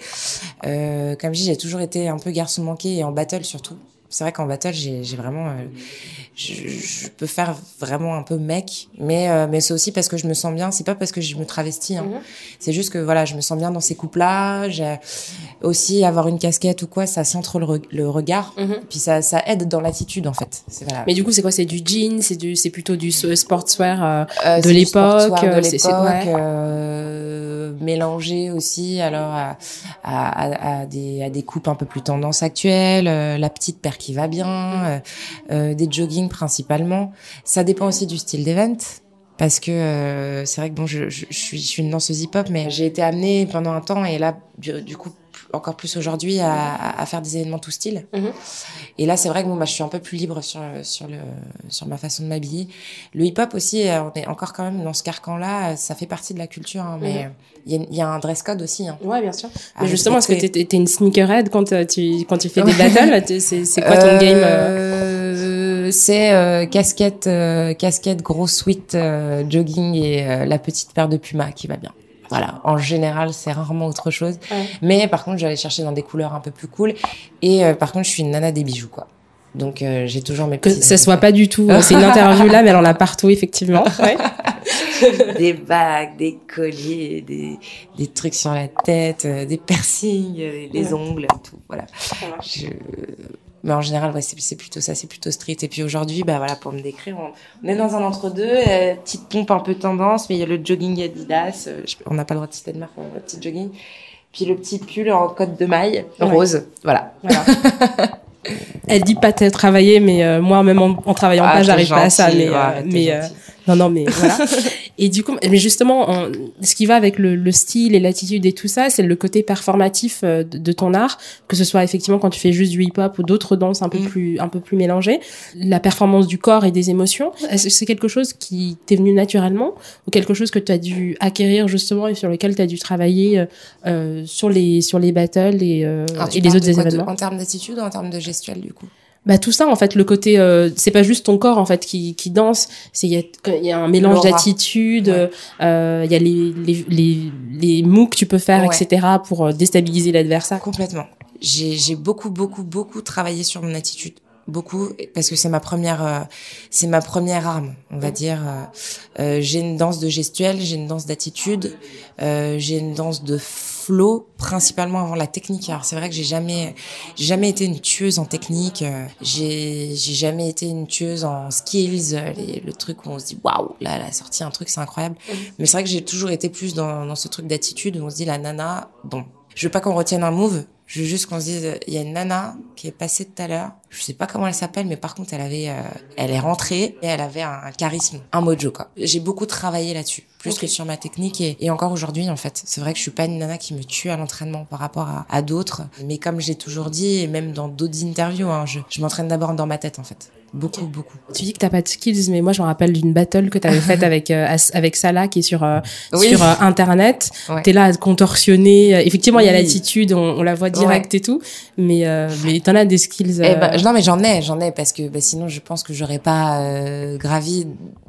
Euh, comme je dis, j'ai toujours été un peu garçon manqué et en battle surtout. C'est vrai qu'en battle, j'ai vraiment, euh, je, je, peux faire vraiment un peu mec, mais euh, mais c'est aussi parce que je me sens bien. C'est pas parce que je me travestis. Hein. Mhm. C'est juste que voilà, je me sens bien dans ces couples-là. Aussi avoir une casquette ou quoi, ça centre le, le regard. Mhm. Puis ça ça aide dans l'attitude en fait. Voilà. Mais du coup, c'est quoi? C'est du jean? C'est du c'est plutôt du sportswear euh, de l'époque. C'est quoi? Mélangé aussi alors à, des à des coupes un peu plus tendance actuelles, la petite paire qui va bien, euh, euh, des jogging principalement. Ça dépend aussi du style d'event parce que euh, c'est vrai que bon, je, suis, je suis une danseuse hip-hop, mais j'ai été amenée pendant un temps et là, du, coup, encore plus aujourd'hui, à, à, faire des événements tout style. Mhm. Et là, c'est vrai que bon, bah, je suis un peu plus libre sur sur le sur ma façon de m'habiller. Le hip-hop aussi, on est encore quand même dans ce carcan-là. Ça fait partie de la culture, hein, mais mhm. il y, y, a un dress code aussi. Hein, ouais, bien sûr. Mais justement, est-ce que t'es es une sneakerhead quand tu quand tu fais des battles? C'est quoi ton game euh, C'est euh, casquette euh, casquette gros sweat jogging et la petite paire de Puma qui va bien. Voilà, en général, c'est rarement autre chose. Mais par contre, j'allais chercher dans des couleurs un peu plus cool. Et euh, par contre, je suis une nana des bijoux, quoi. Donc euh, j'ai toujours mes petits. Que ça soit pas du tout. c'est une interview là, mais elle en a partout effectivement. <laughs> Ouais. <laughs> des bagues, des colliers, des, des trucs sur la tête, euh, des piercings, les ongles, tout. Voilà. Je, mais en général, ouais, c'est plutôt ça, c'est plutôt street. Et puis aujourd'hui, bah voilà, pour me décrire, on, est dans un entre-deux, euh, petite pompe un peu tendance, mais il y a le jogging Adidas. Euh, on n'a pas le droit de citer de marque, on a le petit jogging. Puis le petit pull en côte de maille, rose. Voilà. voilà. <laughs> Elle dit pas travailler, mais euh, moi même en, travaillant ah, pas, j'arrive pas à ça. Mais, mais non, non, mais voilà. <laughs> et du coup, mais justement, ce qui va avec le, le style et l'attitude et tout ça, c'est le côté performatif euh, de, ton art, que ce soit effectivement quand tu fais juste du hip-hop ou d'autres danses un peu mm. plus un peu plus mélangées, la performance du corps et des émotions. Est-ce que c'est quelque chose qui t'est venu naturellement ou quelque chose que tu as dû acquérir justement et sur lequel tu as dû travailler euh, euh, sur les sur les battles et, euh, et les autres événements? En termes d'attitude ou en termes de gestuelle du coup? Bah tout ça en fait le côté euh, c'est pas juste ton corps en fait qui, qui danse. C'est il y a, y a un mélange d'attitude euh, il y a les les les, les que tu peux faire etc pour euh, déstabiliser l'adversaire. Complètement. J'ai j'ai beaucoup beaucoup beaucoup travaillé sur mon attitude beaucoup parce que c'est ma première euh, c'est ma première arme on va dire euh, j'ai une danse de gestuelle j'ai une danse d'attitude j'ai une danse de flow principalement avant la technique. Alors c'est vrai que j'ai jamais j'ai jamais été une tueuse en technique, euh, j'ai j'ai jamais été une tueuse en skills, euh, le truc où on se dit waouh, là elle a sorti un truc, c'est incroyable. Mais c'est vrai que j'ai toujours été plus dans dans ce truc d'attitude où on se dit la nana, bon, je veux pas qu'on retienne un move, je veux juste qu'on se dise, il y a une nana qui est passée tout à l'heure. Je sais pas comment elle s'appelle, mais par contre, elle avait, euh, elle est rentrée et elle avait un, charisme, un mojo quoi. J'ai beaucoup travaillé là-dessus, plus que sur ma technique et, et encore aujourd'hui en fait. C'est vrai que je suis pas une nana qui me tue à l'entraînement par rapport à, à d'autres, mais comme j'ai toujours dit et même dans d'autres interviews, hein, je, je m'entraîne d'abord dans ma tête en fait. Beaucoup, beaucoup. Tu dis que t'as pas de skills, mais moi je me rappelle d'une battle que t'avais faite avec euh, avec Salah qui est sur euh, sur euh, internet. Ouais. T'es là à contorsionner. Effectivement, il y a l'attitude, on, la voit direct et tout, mais mais t'en as des skills. Eh ben, non, mais j'en ai, j'en ai parce que bah, sinon je pense que j'aurais pas gravi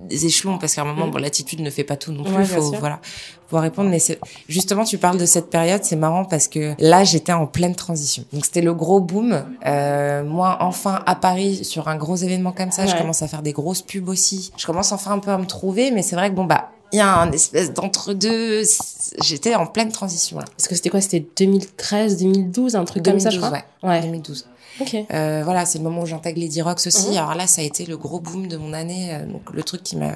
des échelons parce qu'à un moment, mm. bon, l'attitude ne fait pas tout non plus. faut, voilà, pouvoir répondre. Mais justement, tu parles de cette période, c'est marrant parce que là, j'étais en pleine transition. Donc c'était le gros boom. Euh, moi, enfin à Paris sur un gros événement comme ça, je commence à faire des grosses pubs aussi. Je commence enfin un peu à me trouver, mais c'est vrai que bon bah il y a un espèce d'entre-deux. J'étais en pleine transition là. Parce que c'était quoi? C'était 2013, 2012, un truc comme ça, je crois? Ouais, ouais. 2012. Okay. Euh, voilà, c'est le moment où j'intègre les D-Rocks aussi. Mhm. Alors là, ça a été le gros boom de mon année. Euh, donc le truc qui m'a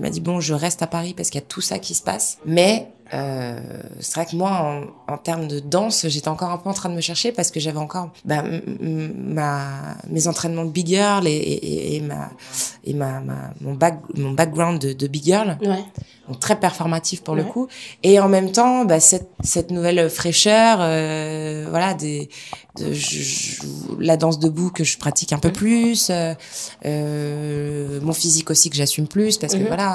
qui m'a dit bon, je reste à Paris parce qu'il y a tout ça qui se passe. Mais euh, c'est vrai que moi, en, en termes de danse, j'étais encore un peu en train de me chercher parce que j'avais encore bah, ma, mes entraînements de big girl et, et, et ma et ma, ma mon, back, mon background de, de big girl. Ouais donc très performatif pour le coup et en même temps bah, cette cette nouvelle fraîcheur euh, voilà des de, la danse debout que je pratique un peu plus euh, mon physique aussi que j'assume plus parce que mhm. voilà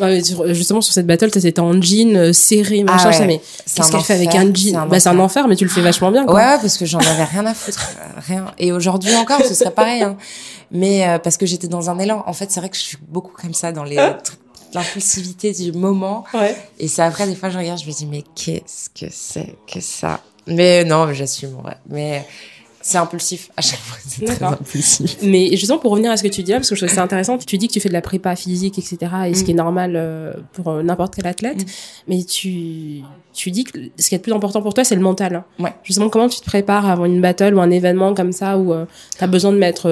ouais, justement sur cette battle c'était en jean euh, serré ah machin ah mais qu'est-ce qu'elle fait avec un jean bah c'est un enfer mais tu le fais vachement bien quoi. ouais parce que j'en avais rien à foutre rien et aujourd'hui encore ce serait pareil hein. mais euh, parce que j'étais dans un élan en fait c'est vrai que je suis beaucoup comme ça dans les trucs l'impulsivité du moment. Ouais. Et c'est après, des fois, je regarde, je me dis, mais qu'est-ce que c'est que ça? Mais non, j'assume, ouais. Mais C'est impulsif à chaque fois. C'est très impulsif. Mais justement, pour revenir à ce que tu dis, parce que je trouve c'est intéressant, tu dis que tu fais de la prépa physique, etc., et ce qui est mm. normal euh, pour euh, n'importe quel athlète, mm. mais tu, tu dis que ce qui est le plus important pour toi, c'est le mental. Hein. Ouais. Justement, comment tu te prépares avant une battle ou un événement comme ça où euh, tu as besoin de mettre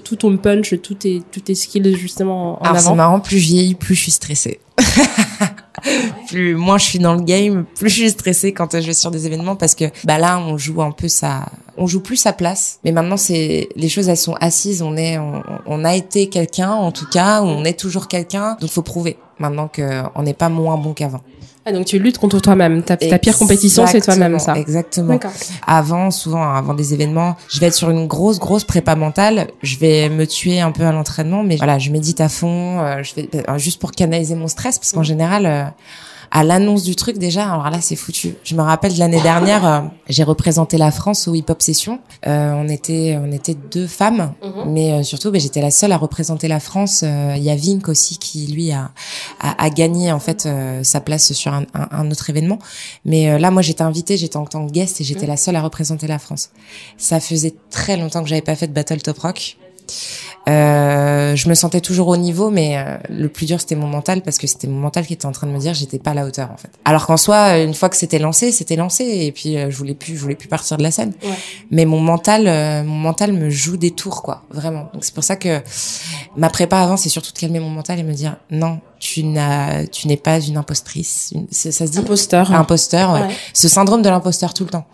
tout ton punch, tous tes, tous tes skills justement en Alors, avant? c'est marrant, plus je vieillis, plus je suis stressée. <laughs> <laughs> plus moins je suis dans le game, plus je suis stressée quand je vais sur des événements parce que bah là on joue un peu ça, on joue plus sa place. Mais maintenant c'est les choses elles sont assises, on est on, a été quelqu'un en tout cas, on est toujours quelqu'un, donc faut prouver maintenant qu'on n'est pas moins bon qu'avant. Ah, donc tu luttes contre toi-même. Ta, ta pire compétition, c'est toi-même, ça. Exactement. Avant, souvent, avant des événements, je vais être sur une grosse, grosse prépa mentale. Je vais me tuer un peu à l'entraînement, mais voilà, je médite à fond. Euh, je vais euh, juste pour canaliser mon stress, parce qu'en général, euh, à l'annonce du truc déjà, alors là c'est foutu. Je me rappelle de l'année dernière, euh, j'ai représenté la France au Hip Hop Session. Euh, on était on était deux femmes, mhm. mais euh, surtout ben, j'étais la seule à représenter la France. Il y a Vink aussi qui lui a a, a gagné en fait sa place sur un, un, autre événement. Mais là moi j'étais invitée, j'étais en tant que guest et j'étais mhm. la seule à représenter la France. Ça faisait très longtemps que j'avais pas fait de battle top rock. Euh, je me sentais toujours au niveau, mais euh, le plus dur c'était mon mental parce que c'était mon mental qui était en train de me dire j'étais pas à la hauteur en fait. Alors qu'en soi, une fois que c'était lancé, c'était lancé et puis euh, je voulais plus, je voulais plus partir de la scène. Ouais. Mais mon mental, mon mental me joue des tours quoi, vraiment. Donc c'est pour ça que ma prépa avant, c'est surtout de calmer mon mental et me dire non, tu n'as, tu n'es pas une impostrice. ça se dit imposteur. Imposteur. Ouais. Ce syndrome de l'imposteur tout le temps,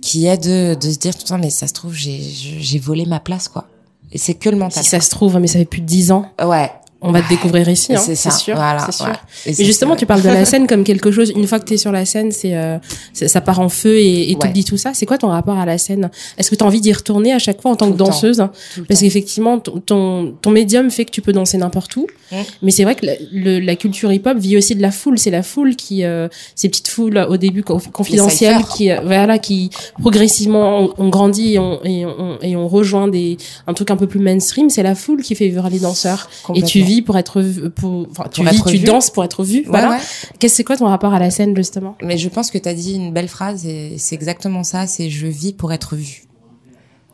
qui est de de se dire tout le temps mais ça se trouve j'ai j'ai volé ma place quoi. Et c'est que le mental. Si ça se trouve, mais ça fait plus de dix ans. Ouais on va te découvrir ici, hein, c'est sûr. Voilà, sûr. Mais justement, tu parles de la <laughs> scène comme quelque chose. Une fois que tu es sur la scène, c'est euh, ça part en feu et, et tu dis tout ça. C'est quoi ton rapport à la scène? Est-ce que tu as envie d'y retourner à chaque fois en tant que danseuse? Parce qu'effectivement, ton, ton médium fait que tu peux danser n'importe où. Mmh. Mais c'est vrai que la, la culture hip-hop vit aussi de la foule. C'est la foule qui, euh, ces petites foules au début confidentielles, qui euh, voilà, qui progressivement ont, grandi et on, et, on, et on rejoint des un truc un peu plus mainstream. C'est la foule qui fait vivre les danseurs. Et tu vis pour être pour enfin, tu vis, tu danses pour être vu. voilà. Qu'est-ce c'est quoi ton rapport à la scène justement? Mais je pense que tu as dit une belle phrase et c'est exactement ça, c'est je vis pour être vu.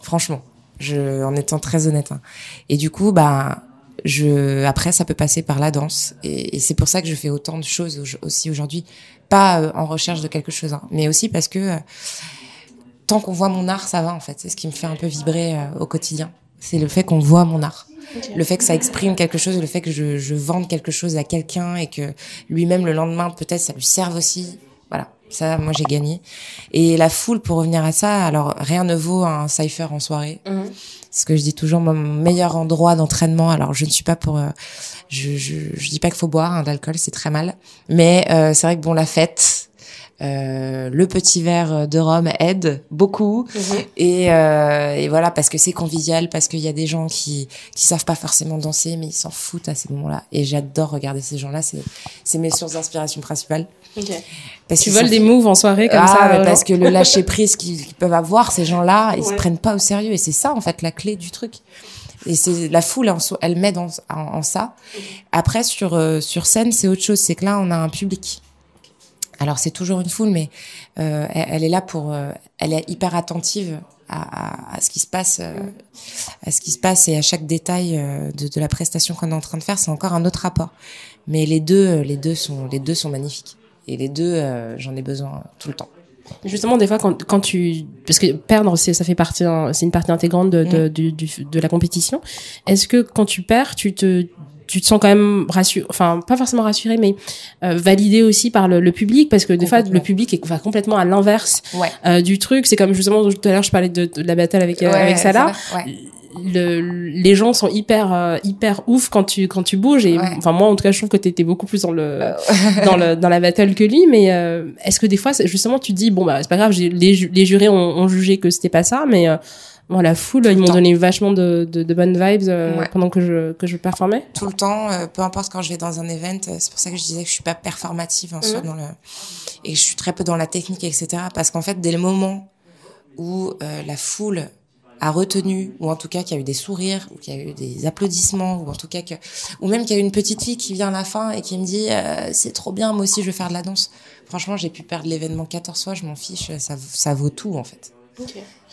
Franchement, je en étant très honnête. Hein. Et du coup, bah je après ça peut passer par la danse et, c'est pour ça que je fais autant de choses aussi aujourd'hui, pas euh, en recherche de quelque chose, hein, mais aussi parce que euh, tant qu'on voit mon art, ça va en fait. C'est ce qui me fait un peu vibrer euh, au quotidien. C'est le fait qu'on voit mon art. Le fait que ça exprime quelque chose, le fait que je, je vende quelque chose à quelqu'un et que lui-même le lendemain peut-être ça lui serve aussi. Voilà, ça, moi j'ai gagné. Et la foule, pour revenir à ça, alors rien ne vaut un cipher en soirée. Mhm. C'est ce que je dis toujours, mon meilleur endroit d'entraînement. Alors je ne suis pas pour, euh, je, je, je dis pas qu'il faut boire hein, d'alcool, c'est très mal. Mais euh, c'est vrai que bon, la fête, euh, le petit verre de rhum aide beaucoup. Mhm. et, euh, et, voilà parce que c'est convivial parce qu'il y a des gens qui qui savent pas forcément danser mais ils s'en foutent à ces moments-là. Et j'adore regarder ces gens-là. C'est c'est mes sources d'inspiration principales. Okay. parce tu voles des moves en soirée comme ah, ça parce que le <laughs> lâcher prise qu'ils peuvent avoir ces gens-là ils se prennent pas au sérieux. Et c'est ça en fait la clé du truc. Et c'est la foule elle m'aide en, en, ça. Après sur euh, sur scène c'est autre chose. C'est que là on a un public alors c'est toujours une foule, mais euh, elle, est là pour, euh, elle est hyper attentive à, à, ce qui se passe, euh, à ce qui se passe et à chaque détail euh, de, de, la prestation qu'on est en train de faire. C'est encore un autre rapport. Mais les deux, les deux sont, les deux sont magnifiques. Et les deux, j'en ai besoin tout le temps. Justement, des fois, quand, quand tu, parce que perdre, c'est, ça fait partie, c'est une partie intégrante de, de, mm. de la compétition. Est-ce que quand tu perds, tu te, tu te sens quand même rassuré, enfin pas forcément rassuré, mais euh, validé aussi par le, public parce que des fois le public est va complètement à l'inverse euh, du truc. C'est comme justement tout à l'heure je parlais de, la bataille avec euh, avec Salah. Le, les gens sont hyper euh, hyper ouf quand tu quand tu bouges et enfin moi en tout cas je trouve que tu étais beaucoup plus dans le <laughs> dans le dans la battle que lui. Mais est-ce que des fois justement tu dis bon bah c'est pas grave les, les jurés ont, ont jugé que c'était pas ça mais Bon, la foule, ils m'ont donné vachement de, de, de bonnes vibes euh, pendant que je, que je performais. Tout le temps, euh, peu importe quand je vais dans un event, euh, c'est pour ça que je disais que je suis pas performative en soi dans le et je suis très peu dans la technique, etc. Parce qu'en fait, dès le moment où la foule a retenu, ou en tout cas qu'il y a eu des sourires, ou qu'il y a eu des applaudissements, ou en tout cas que, ou même qu'il y a eu une petite fille qui vient à la fin et qui me dit c'est trop bien, moi aussi je veux faire de la danse. Franchement, j'ai pu perdre l'événement 14 fois, je m'en fiche, ça, ça vaut tout en fait.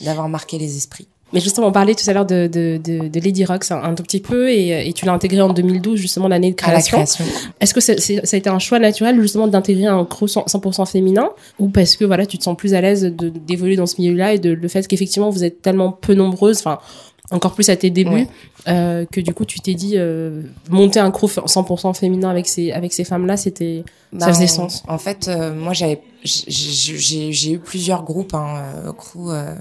D'avoir marqué les esprits. Mais justement, on parlait tout à l'heure de, de, de, de, Lady Rocks un, un, tout petit peu et, et tu l'as intégré en 2012, justement, l'année de création. création. Est-ce que c'est, ça a été un choix naturel, justement, d'intégrer un crew 100%, féminin ou parce que, voilà, tu te sens plus à l'aise de, d'évoluer dans ce milieu-là et de le fait qu'effectivement, vous êtes tellement peu nombreuses, enfin, encore plus à tes débuts, ouais. euh, que du coup, tu t'es dit, euh, monter un crew 100% féminin avec ces, avec ces femmes-là, c'était, bah, ça faisait sens. En fait, euh, moi, j'avais, j'ai, j'ai eu plusieurs groupes, hein, euh, crew, euh,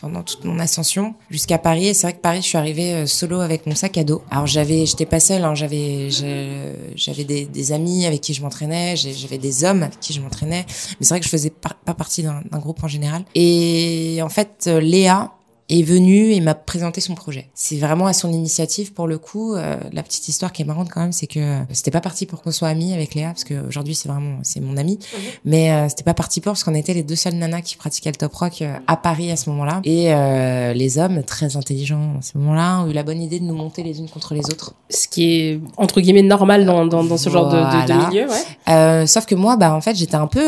pendant toute mon ascension jusqu'à Paris. Et c'est vrai que Paris, je suis arrivée euh, solo avec mon sac à dos. Alors j'avais, j'étais pas seule. Hein, j'avais, j'avais des, des, amis avec qui je m'entraînais. J'avais des hommes avec qui je m'entraînais. Mais c'est vrai que je faisais pas partie d'un groupe en général. Et en fait, Léa, est venu et m'a présenté son projet. C'est vraiment à son initiative pour le coup. Euh, la petite histoire qui est marrante quand même, c'est que c'était pas parti pour qu'on soit amis avec Léa parce que aujourd'hui c'est vraiment c'est mon ami, mmh. mais euh, c'était pas parti pour parce qu'on était les deux seules nanas qui pratiquaient le top rock euh, à Paris à ce moment-là et euh, les hommes très intelligents à ce moment-là ont eu la bonne idée de nous monter les unes contre les autres. Ce qui est entre guillemets normal dans dans, dans ce genre voilà. de, de, de, milieu, ouais. sauf que moi bah en fait j'étais un peu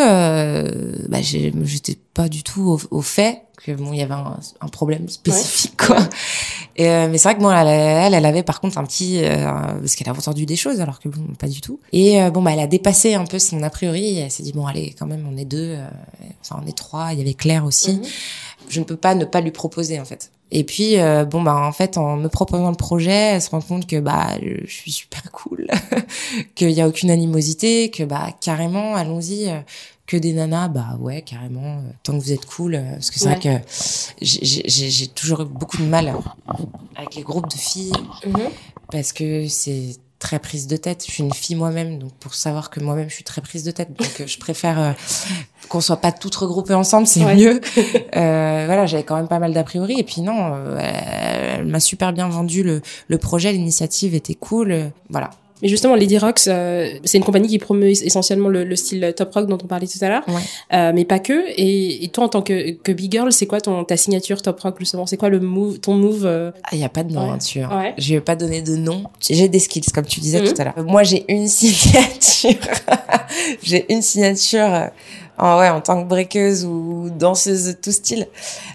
bah j'étais pas du tout au, au fait que bon, il y avait un, un problème spécifique, ouais. quoi. Et, euh, mais c'est vrai que moi, elle, elle, elle, avait par contre un petit, euh, parce qu'elle a entendu des choses, alors que bon, pas du tout. Et euh, bon, bah, elle a dépassé un peu son a priori. elle s'est dit bon, allez, quand même, on est deux, euh, enfin, on est trois. Il y avait Claire aussi. Mm -hmm. Je ne peux pas ne pas lui proposer, en fait. Et puis euh, bon bah en fait en me proposant le projet, elle se rend compte que bah je suis super cool, <laughs> qu'il y a aucune animosité, que bah carrément allons-y que des nanas, bah ouais, carrément, euh, tant que vous êtes cool. Euh, parce que c'est ouais. vrai que j'ai toujours eu beaucoup de mal avec les groupes de filles, mm -hmm. parce que c'est très prise de tête. Je suis une fille moi-même, donc pour savoir que moi-même je suis très prise de tête, donc euh, je préfère euh, qu'on soit pas toutes regroupées ensemble, c'est ouais. mieux. <laughs> euh, voilà, j'avais quand même pas mal d'a priori, et puis non, euh, elle, elle m'a super bien vendu le, le projet, l'initiative était cool, voilà. Mais justement, Lady Rocks, euh, c'est une compagnie qui promeut essentiellement le, le, style top rock dont on parlait tout à l'heure, ouais. euh, mais pas que. Et, et, toi, en tant que, que big girl, c'est quoi ton ta signature top rock justement? C'est quoi le move, ton move euh... Ah, il y a pas de nom, ouais. hein, tu vois. Ouais. Je vais pas donner de nom. J'ai des skills, comme tu disais mmh. tout à l'heure. Moi, j'ai une <laughs> signature. j'ai une signature en, ouais, en tant que breakeuse ou danseuse tout style.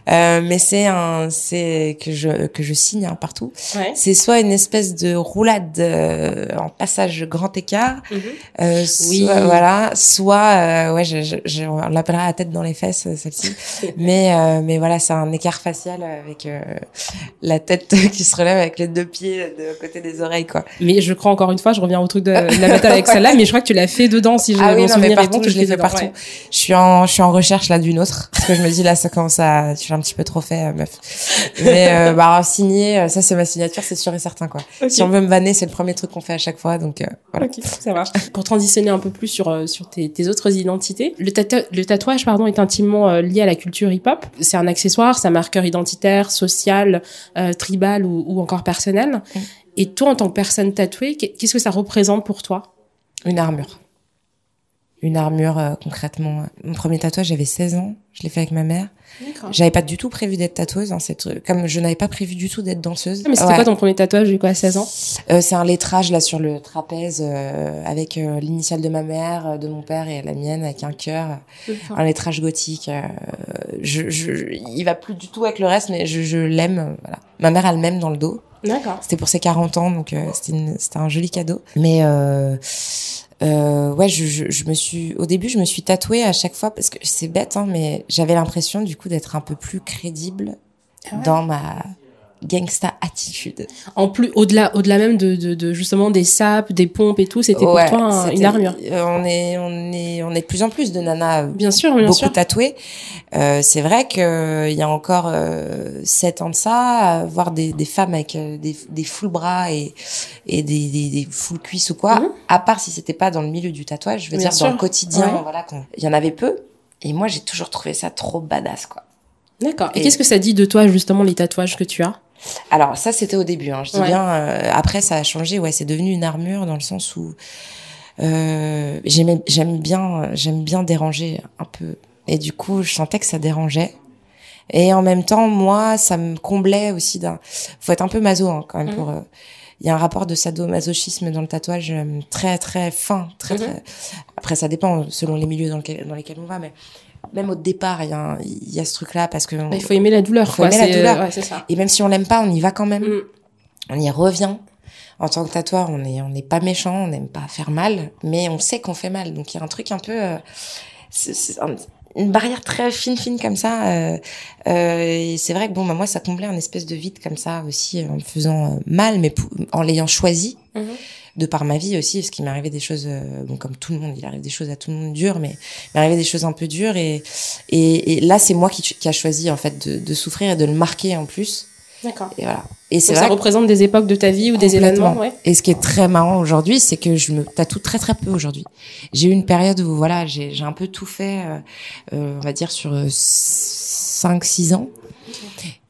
Euh, mais c'est un, c'est que je que je signe hein, partout. Ouais. C'est soit une espèce de roulade euh, en passage grand écart, mm -hmm. euh, oui. soit, voilà, soit euh, ouais, je, je, je on l'appellera la tête dans les fesses celle-ci. <laughs> mais euh, mais voilà, c'est un écart facial avec euh, la tête <laughs> qui se relève avec les deux pieds de côté des oreilles quoi. Mais je crois encore une fois, je reviens au truc de, de <laughs> la bataille avec celle-là, mais je crois que tu l'as fait dedans si je ah oui, non, mais partout, bon, je l'ai fait partout. Ouais je suis en je suis en recherche là d'une autre. Parce que je me dis là ça commence à tu l'as un petit peu trop fait euh, meuf. Mais euh, bah signer euh, ça c'est ma signature c'est sûr et certain quoi. Okay. si on veut me vanner c'est le premier truc qu'on fait à chaque fois donc euh, voilà. Ça marche. Pour transitionner un peu plus sur euh, sur tes, tes autres identités le, tatouage pardon est intimement euh, lié à la culture hip hop c'est un accessoire c'est un marqueur identitaire social tribal ou, ou, encore personnel. Mm. et toi en tant que personne tatouée qu'est-ce que ça représente pour toi? Une armure une armure euh, concrètement. Mon premier tatouage, j'avais 16 ans. Je l'ai fait avec ma mère. J'avais pas du tout prévu d'être tatoueuse. Hein, cette, comme je n'avais pas prévu du tout d'être danseuse. Ah, mais c'était ouais. quoi ton premier tatouage du quoi à 16 ans? Euh, C'est un lettrage là sur le trapèze euh, avec euh, l'initiale de ma mère, euh, de mon père et la mienne avec un cœur. Un lettrage gothique. Euh, je, je, il va plus du tout avec le reste, mais je, je l'aime. Voilà. Ma mère elle m'aime dans le dos. D'accord. C'était pour ses 40 ans, donc c'était un joli cadeau. Mais euh, ouais, je, je, je, me suis, au début, je me suis tatouée à chaque fois parce que c'est bête, hein, mais j'avais l'impression du coup d'être un peu plus crédible ah ouais. dans ma gangsta attitude. En plus, au-delà, au-delà même de, de, de, justement des sapes, des pompes et tout, c'était ouais, pour toi un, une armure. Euh, on est, on est, on est de plus en plus de nanas. Bien sûr, bien beaucoup sûr. tatouées. Euh, c'est vrai que il y a encore euh, sept ans de ça, voir des, des femmes avec euh, des, des full bras et, et des, des, des full cuisses ou quoi. -hmm. À part si c'était pas dans le milieu du tatouage, je veux bien dire sûr. dans le quotidien, ouais. voilà, il y en avait peu. Et moi, j'ai toujours trouvé ça trop badass, quoi. D'accord. Et, et qu'est-ce que ça dit de toi justement les tatouages que tu as? Alors ça c'était au début, hein. je dis ouais. bien. Euh, après ça a changé, ouais, c'est devenu une armure dans le sens où euh, j'aime bien j'aime bien déranger un peu. Et du coup je sentais que ça dérangeait. Et en même temps moi ça me comblait aussi d'un. Faut être un peu maso hein, quand même mmh. pour. Euh, il y a un rapport de sadomasochisme dans le tatouage très très fin, très Mhm. très. Après, ça dépend selon les milieux dans, lequel- dans lesquels on va, mais même au départ, il y a, un- il y a ce truc-là parce que. Il faut aimer la douleur, Faut quoi. aimer la douleur. ouais, c'est ça. Et même si on l'aime pas, on y va quand même. Mm. On y revient. En tant que tatoueur, on est on n'est pas méchant, on n'aime pas faire mal, mais on sait qu'on fait mal. Donc il y a un truc un peu, euh, un- une barrière très fine fine comme ça. euh, euh, et c'est vrai que bon, bah, moi ça comblait un espèce de vide comme ça aussi en me faisant mal, mais en l'ayant choisi Mhm. De par ma vie aussi, parce qu'il m'est arrivé des choses, euh, bon comme tout le monde, il arrive des choses à tout le monde dures, mais il m'est arrivé des choses un peu dures et et, et là c'est moi qui, qui a choisi en fait de, de souffrir et de le marquer en plus. D'accord. Et voilà. Et c'est ça représente des époques de ta vie ou des événements, ouais. Et ce qui est très marrant aujourd'hui, c'est que je me tatoue très très peu aujourd'hui. J'ai eu une période où voilà, j'ai j'ai un peu tout fait, euh, euh, on va dire sur 5-6 ans.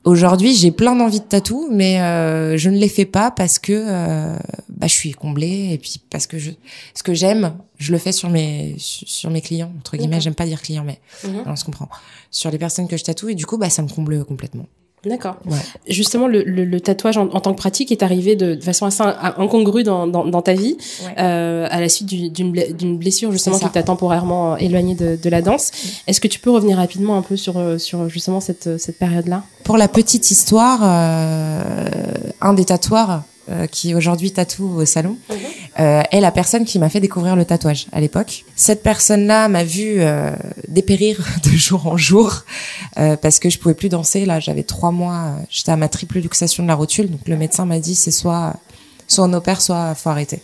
Aujourd'hui, j'ai plein d'envie de tatou, mais euh, je ne les fais pas parce que euh, bah, je suis comblée et puis parce que je, ce que j'aime, je le fais sur mes sur mes clients entre guillemets. J'aime pas dire clients, mais Mhm. on se comprend. Sur les personnes que je tatoue et du coup, bah ça me comble complètement. D'accord. Ouais. Justement, le, le, le tatouage en, en tant que pratique est arrivé de, de façon assez in- incongrue dans, dans, dans ta vie, Ouais. euh, à la suite du- d'une ble- d'une blessure justement qui t'a temporairement éloigné de, de la danse. Est-ce que tu peux revenir rapidement un peu sur, euh, sur justement cette, cette période-là? Pour la petite histoire, euh, un des tatoueurs euh, qui aujourd'hui tatoue au salon euh, est la personne qui m'a fait découvrir le tatouage à l'époque. Cette personne-là m'a vu euh, dépérir <laughs> de jour en jour euh, parce que je pouvais plus danser. Là, j'avais trois mois, euh, j'étais à ma triple luxation de la rotule, donc le médecin m'a dit c'est soit soit on opère, soit faut arrêter.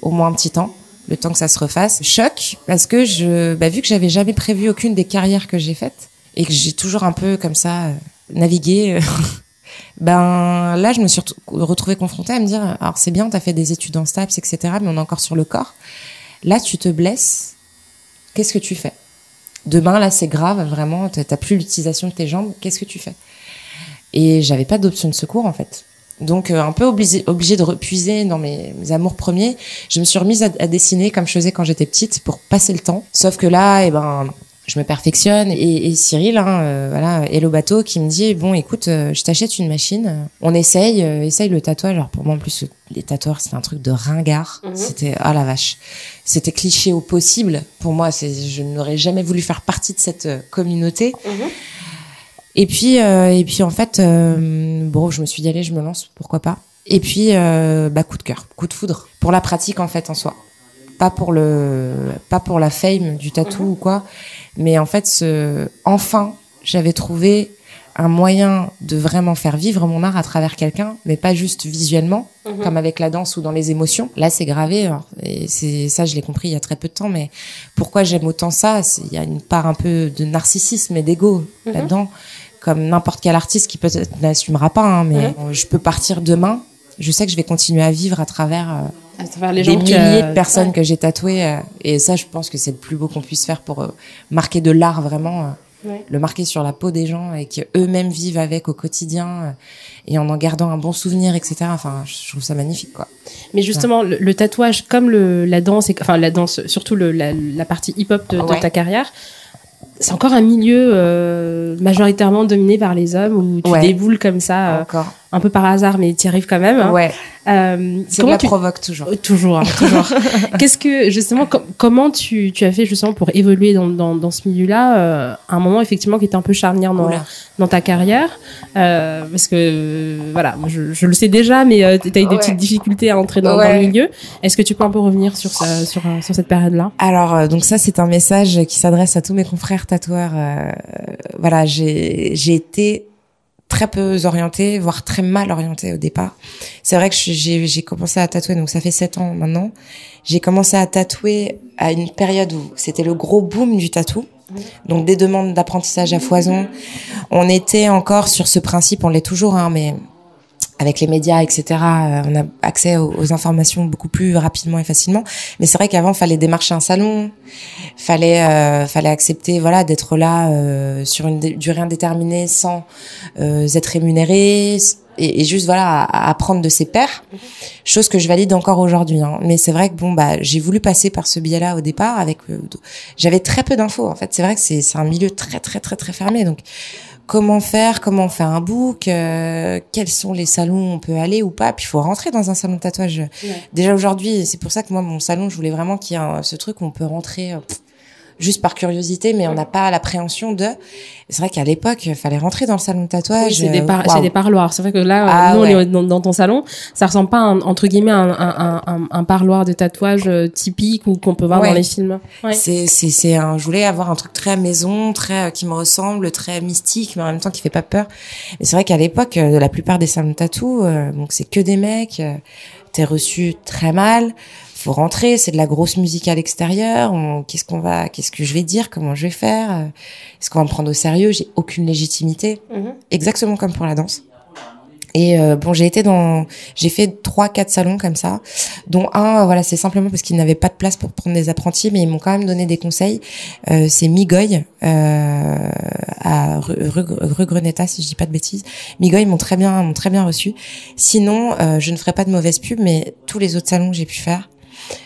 Au moins un petit temps, le temps que ça se refasse. Choc parce que je, bah, vu que j'avais jamais prévu aucune des carrières que j'ai faites et que j'ai toujours un peu comme ça navigué. <laughs> ben là, je me suis retrou- retrouvée confrontée à me dire, alors c'est bien, t'as fait des études en STAPS, etc., mais on est encore sur le corps. Là, tu te blesses. Qu'est-ce que tu fais? Demain, là, c'est grave, vraiment, t'as plus l'utilisation de tes jambes. Qu'est-ce que tu fais? Et j'avais pas d'option de secours, en fait. Donc, euh, un peu obligée obligée de repuiser dans mes, mes amours premiers. Je me suis remise à, à dessiner comme je faisais quand j'étais petite pour passer le temps. Sauf que là, eh ben, je me perfectionne et, et Cyril, hein, euh, voilà, Hello Bateau, qui me dit bon, écoute, euh, je t'achète une machine, on essaye, euh, essaye le tatouage. Alors pour moi en plus, les tatoueurs c'était un truc de ringard, Mhm. c'était ah la vache, c'était cliché au possible. Pour moi, c'est, je n'aurais jamais voulu faire partie de cette euh, communauté. Et puis et puis en fait, bon, je me suis dit allez, je me lance, pourquoi pas. Et puis bah coup de cœur, coup de foudre pour la pratique en fait en soi pas pour le pas pour la fame du tatou ou quoi mais en fait ce enfin j'avais trouvé un moyen de vraiment faire vivre mon art à travers quelqu'un mais pas juste visuellement Mhm. comme avec la danse ou dans les émotions là c'est gravé alors, et c'est ça je l'ai compris il y a très peu de temps mais pourquoi j'aime autant ça il y a une part un peu de narcissisme et d'ego Mhm. là-dedans comme n'importe quel artiste qui peut-être n'assumera pas hein, mais je peux partir demain je sais que je vais continuer à vivre à travers euh, À travers les des que milliers de personnes Ouais. que j'ai tatouées euh, et ça je pense que c'est le plus beau qu'on puisse faire pour euh, marquer de l'art vraiment Ouais. le marquer sur la peau des gens et que eux-mêmes vivent avec au quotidien et en en gardant un bon souvenir etc enfin je trouve ça magnifique quoi Mais justement, le, le tatouage, comme le, la danse, et, enfin la danse, surtout le, la, la partie hip-hop de, Ouais. ta carrière, c'est encore un milieu euh, majoritairement dominé par les hommes où tu déboules comme ça, encore un peu par hasard, mais tu y arrives quand même. hein. ouais Euh, comment la tu provoque toujours Euh, Toujours, hein, toujours. <laughs> Qu'est-ce que justement, com- comment tu, tu as fait justement pour évoluer dans, dans, dans ce milieu-là euh, à un moment effectivement qui était un peu charnière dans, Oula. dans ta carrière euh, Parce que euh, voilà, je, je le sais déjà, mais tu as eu des Ouais. petites difficultés à entrer dans, le milieu. Est-ce que tu peux un peu revenir sur ça, sur, euh, sur cette période-là? Alors euh, donc ça c'est un message qui s'adresse à tous mes confrères tatoueurs. euh, voilà, j'ai j'ai été très peu orientée, voire très mal orientée au départ. C'est vrai que j'ai commencé à tatouer donc ça fait sept ans maintenant. J'ai commencé à tatouer à une période où c'était le gros boom du tatou. Donc des demandes d'apprentissage à foison. On était encore sur ce principe, on l'est toujours, hein, mais avec les médias, etc., euh, on a accès aux, aux informations beaucoup plus rapidement et facilement. Mais c'est vrai qu'avant, fallait démarcher un salon, fallait euh, fallait accepter, voilà, d'être là euh, sur une durée indéterminée sans euh, être rémunéré et, et juste voilà à, à apprendre de ses pairs. Chose que je valide encore aujourd'hui. Hein. Mais c'est vrai que bon bah j'ai voulu passer par ce biais-là au départ avec euh, j'avais très peu d'infos. En fait, c'est vrai que c'est un milieu très très très très fermé. Donc comment faire, comment faire un book, euh, quels sont les salons où on peut aller ou pas. Puis il faut rentrer dans un salon de tatouage. Déjà aujourd'hui, c'est pour ça que moi mon salon, je voulais vraiment qu'il y ait ce truc où on peut rentrer. Euh, juste par curiosité, mais on n'a pas l'appréhension de. C'est vrai qu'à l'époque, il fallait rentrer dans le salon de tatouage. c'est des, euh, des, parloirs. C'est vrai que là, ah nous, on est dans, ton salon, ça ressemble pas entre guillemets à un, un, un, un, parloir de tatouage euh, typique ou qu'on peut voir dans les films. C'est c'est c'est un. Je voulais avoir un truc très maison, très euh, qui me ressemble, très mystique, mais en même temps qui fait pas peur. Et c'est vrai qu'à l'époque, la plupart des salons de tatou, donc c'est que des mecs. T'es reçu très mal faut rentrer, c'est de la grosse musique à l'extérieur. Qu'est-ce qu'on va, qu'est-ce que je vais dire, comment je vais faire, est-ce qu'on va me prendre au sérieux J'ai aucune légitimité, mhm. exactement comme pour la danse. Et euh, bon, j'ai été dans, j'ai fait trois, quatre salons comme ça, dont un, voilà, c'est simplement parce qu'ils n'avaient pas de place pour prendre des apprentis, mais ils m'ont quand même donné des conseils. Euh, c'est Migoy euh, à rue, rue, Greneta, si je dis pas de bêtises. Migoy m'ont très bien, m'ont très bien reçu. Sinon, euh, je ne ferai pas de mauvaise pub, mais tous les autres salons que j'ai pu faire,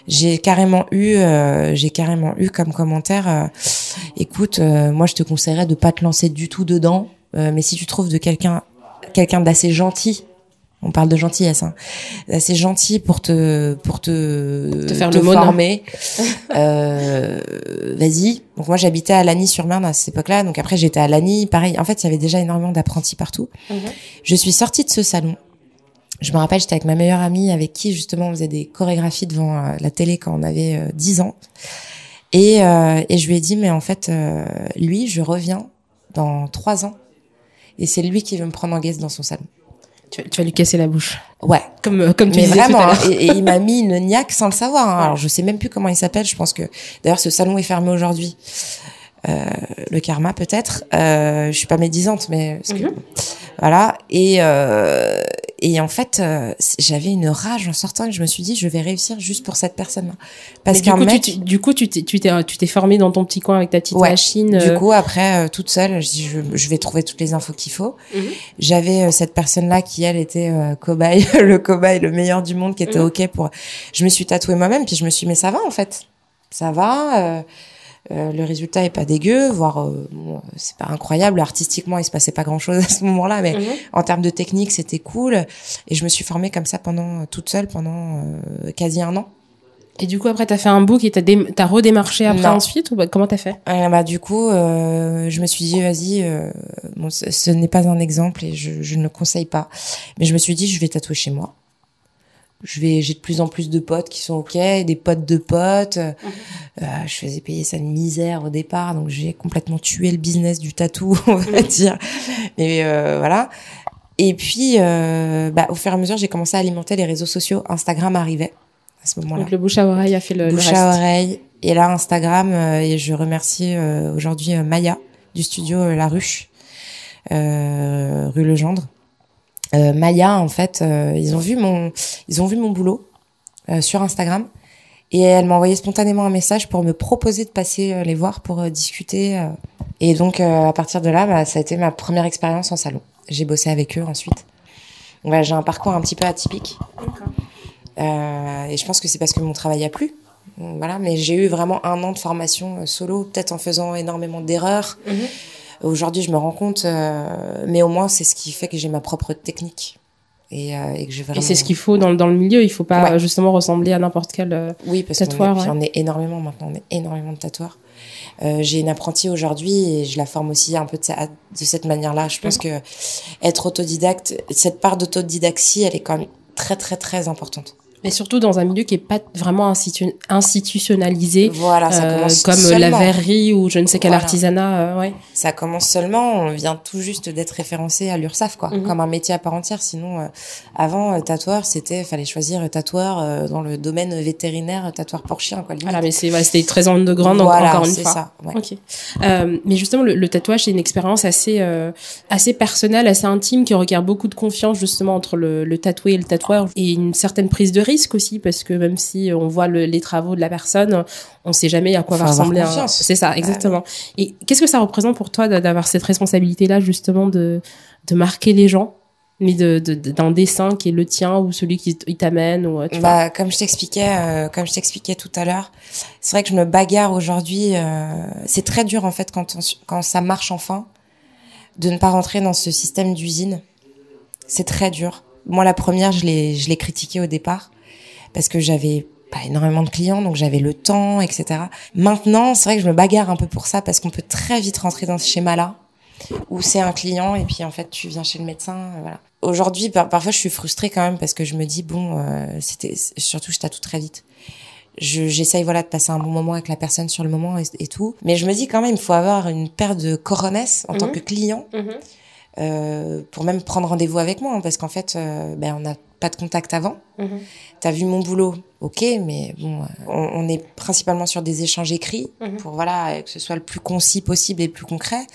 j'ai carrément eu, euh, j'ai carrément eu comme commentaire, euh, écoute, euh, moi je te conseillerais de pas te lancer du tout dedans, mais si tu trouves de quelqu'un, quelqu'un d'assez gentil on parle de gentillesse, hein. assez gentil pour te pour te, te faire le former. euh, Vas-y. Donc moi j'habitais à Lagny-sur-Marne à cette époque-là. Donc après j'étais à Lagny. Pareil. En fait il y avait déjà énormément d'apprentis partout. Mhm. Je suis sortie de ce salon je me rappelle, j'étais avec ma meilleure amie avec qui justement on faisait des chorégraphies devant euh, la télé quand on avait euh, 10 ans. Et, euh, et, je lui ai dit, mais en fait, euh, lui, je reviens dans trois ans. Et c'est lui qui veut me prendre en guest dans son salon. Tu, vas lui casser la bouche. Ouais. Comme, comme tu mais disais vraiment, tout à et, et, il m'a mis une <laughs> niaque sans le savoir. Hein. Alors, je sais même plus comment il s'appelle. Je pense que, d'ailleurs, ce salon est fermé aujourd'hui. Euh, le karma peut-être. Euh, je suis pas médisante, mais parce que, mhm. voilà. Et euh, et en fait, euh, j'avais une rage en sortant et je me suis dit, je vais réussir juste pour cette personne-là. Parce qu'un mec, du coup, tu t'es tu t'es tu t'es formé dans ton petit coin avec ta petite machine. Du coup, après, toute seule, je dis, je, je, vais trouver toutes les infos qu'il faut. Mhm. J'avais cette personne-là qui elle était cobaye, <laughs> le cobaye, le meilleur du monde, qui était mhm. ok pour. Je me suis tatouée moi-même, puis je me suis, dit, mais ça va en fait, ça va. Euh, le résultat est pas dégueu, voire euh, c'est pas incroyable. Artistiquement, il se passait pas grand chose à ce moment-là, mais mhm. en termes de technique, c'était cool. Et je me suis formée comme ça pendant toute seule pendant euh, quasi un an. Et du coup, après, t'as fait un book et t'as, as redémarché après ensuite ou bah, comment t'as fait? Bah du coup, je me suis dit vas-y, bon, ce, n'est pas un exemple et je, je ne le conseille pas. Mais je me suis dit je vais tatouer chez moi je vais j'ai de plus en plus de potes qui sont ok des potes de potes. Mhm. euh, je faisais payer ça une misère au départ donc j'ai complètement tué le business du tatou <laughs> on va mhm. dire. Mais euh, voilà. Et puis euh, bah, au fur et à mesure j'ai commencé à alimenter les réseaux sociaux. Instagram arrivait à ce moment-là. Donc le bouche à oreille a fait le, bouche à oreille. Et là Instagram et je remercie aujourd'hui Maya du studio La Ruche rue Legendre euh, Maya, en fait, euh, ils ont vu mon, ils ont vu mon boulot euh, sur Instagram et elle m'a envoyé spontanément un message pour me proposer de passer les voir pour discuter. et donc à partir de là, bah, ça a été ma première expérience en salon. J'ai bossé avec eux ensuite. J'ai un parcours un petit peu atypique. et je pense que c'est parce que mon travail a plu. Voilà, mais j'ai eu vraiment un an de formation solo, peut-être en faisant énormément d'erreurs. Mhm. Aujourd'hui, je me rends compte, euh, mais au moins, c'est ce qui fait que j'ai ma propre technique. Et, euh, et que j'ai vraiment... Et c'est ce qu'il faut dans, dans le milieu. Il faut pas justement ressembler à n'importe quel euh, oui, parce tatoueur. Oui, on est énormément maintenant. On est énormément de tatoueurs. Euh, j'ai une apprentie aujourd'hui et je la forme aussi un peu de, de cette manière-là. Je pense que être autodidacte, cette part d'autodidaxie, elle est quand même très très très importante. Mais surtout dans un milieu qui est pas vraiment institutionnalisé, voilà, ça euh, comme la verrerie ou je ne sais quel artisanat. Euh, ouais. Ça commence seulement. On vient tout juste d'être référencé à l'URSSAF, quoi, mhm. comme un métier à part entière. Sinon, euh, avant tatoueur, c'était fallait choisir tatoueur dans le domaine vétérinaire, tatoueur pour chien, quoi. Voilà, mais c'est c'était très en de grande encore une fois. Ça, ouais. Ok. mais justement, le, le tatouage c'est une expérience assez assez personnelle, assez intime, qui requiert beaucoup de confiance justement entre le, le tatoué et le tatoueur et une certaine prise de risque aussi parce que même si on voit les travaux de la personne, on sait jamais à quoi va ressembler. Un... C'est ça, exactement. Et qu'est-ce que ça représente pour toi d'avoir cette responsabilité-là justement de de marquer les gens mais de d'un dessin qui est le tien ou celui qui t'amène ou tu bah, comme je t'expliquais euh, comme je t'expliquais tout à l'heure c'est vrai que je me bagarre aujourd'hui euh, c'est très dur en fait quand quand ça marche enfin de ne pas rentrer dans ce système d'usine. C'est très dur. Moi, la première, je l'ai, je l'ai critiqué au départ parce que j'avais pas énormément de clients, donc j'avais le temps, etc. Maintenant, c'est vrai que je me bagarre un peu pour ça parce qu'on peut très vite rentrer dans ce schéma-là où c'est un client et puis en fait tu viens chez le médecin, euh, voilà. Aujourd'hui, parfois, je suis frustrée quand même parce que je me dis bon, euh, c'était surtout je tatoue très vite. J'essaye voilà de passer un bon moment avec la personne sur le moment et, tout, mais je me dis quand même il faut avoir une paire de coronesse en tant mhm. que client. Mhm. Euh, pour même prendre rendez-vous avec moi, hein, parce qu'en fait, euh, ben, on n'a pas de contact avant. Mhm. T'as vu mon boulot, ok, mais bon, euh, on, on, est principalement sur des échanges écrits pour voilà que ce soit le plus concis possible et le plus concret.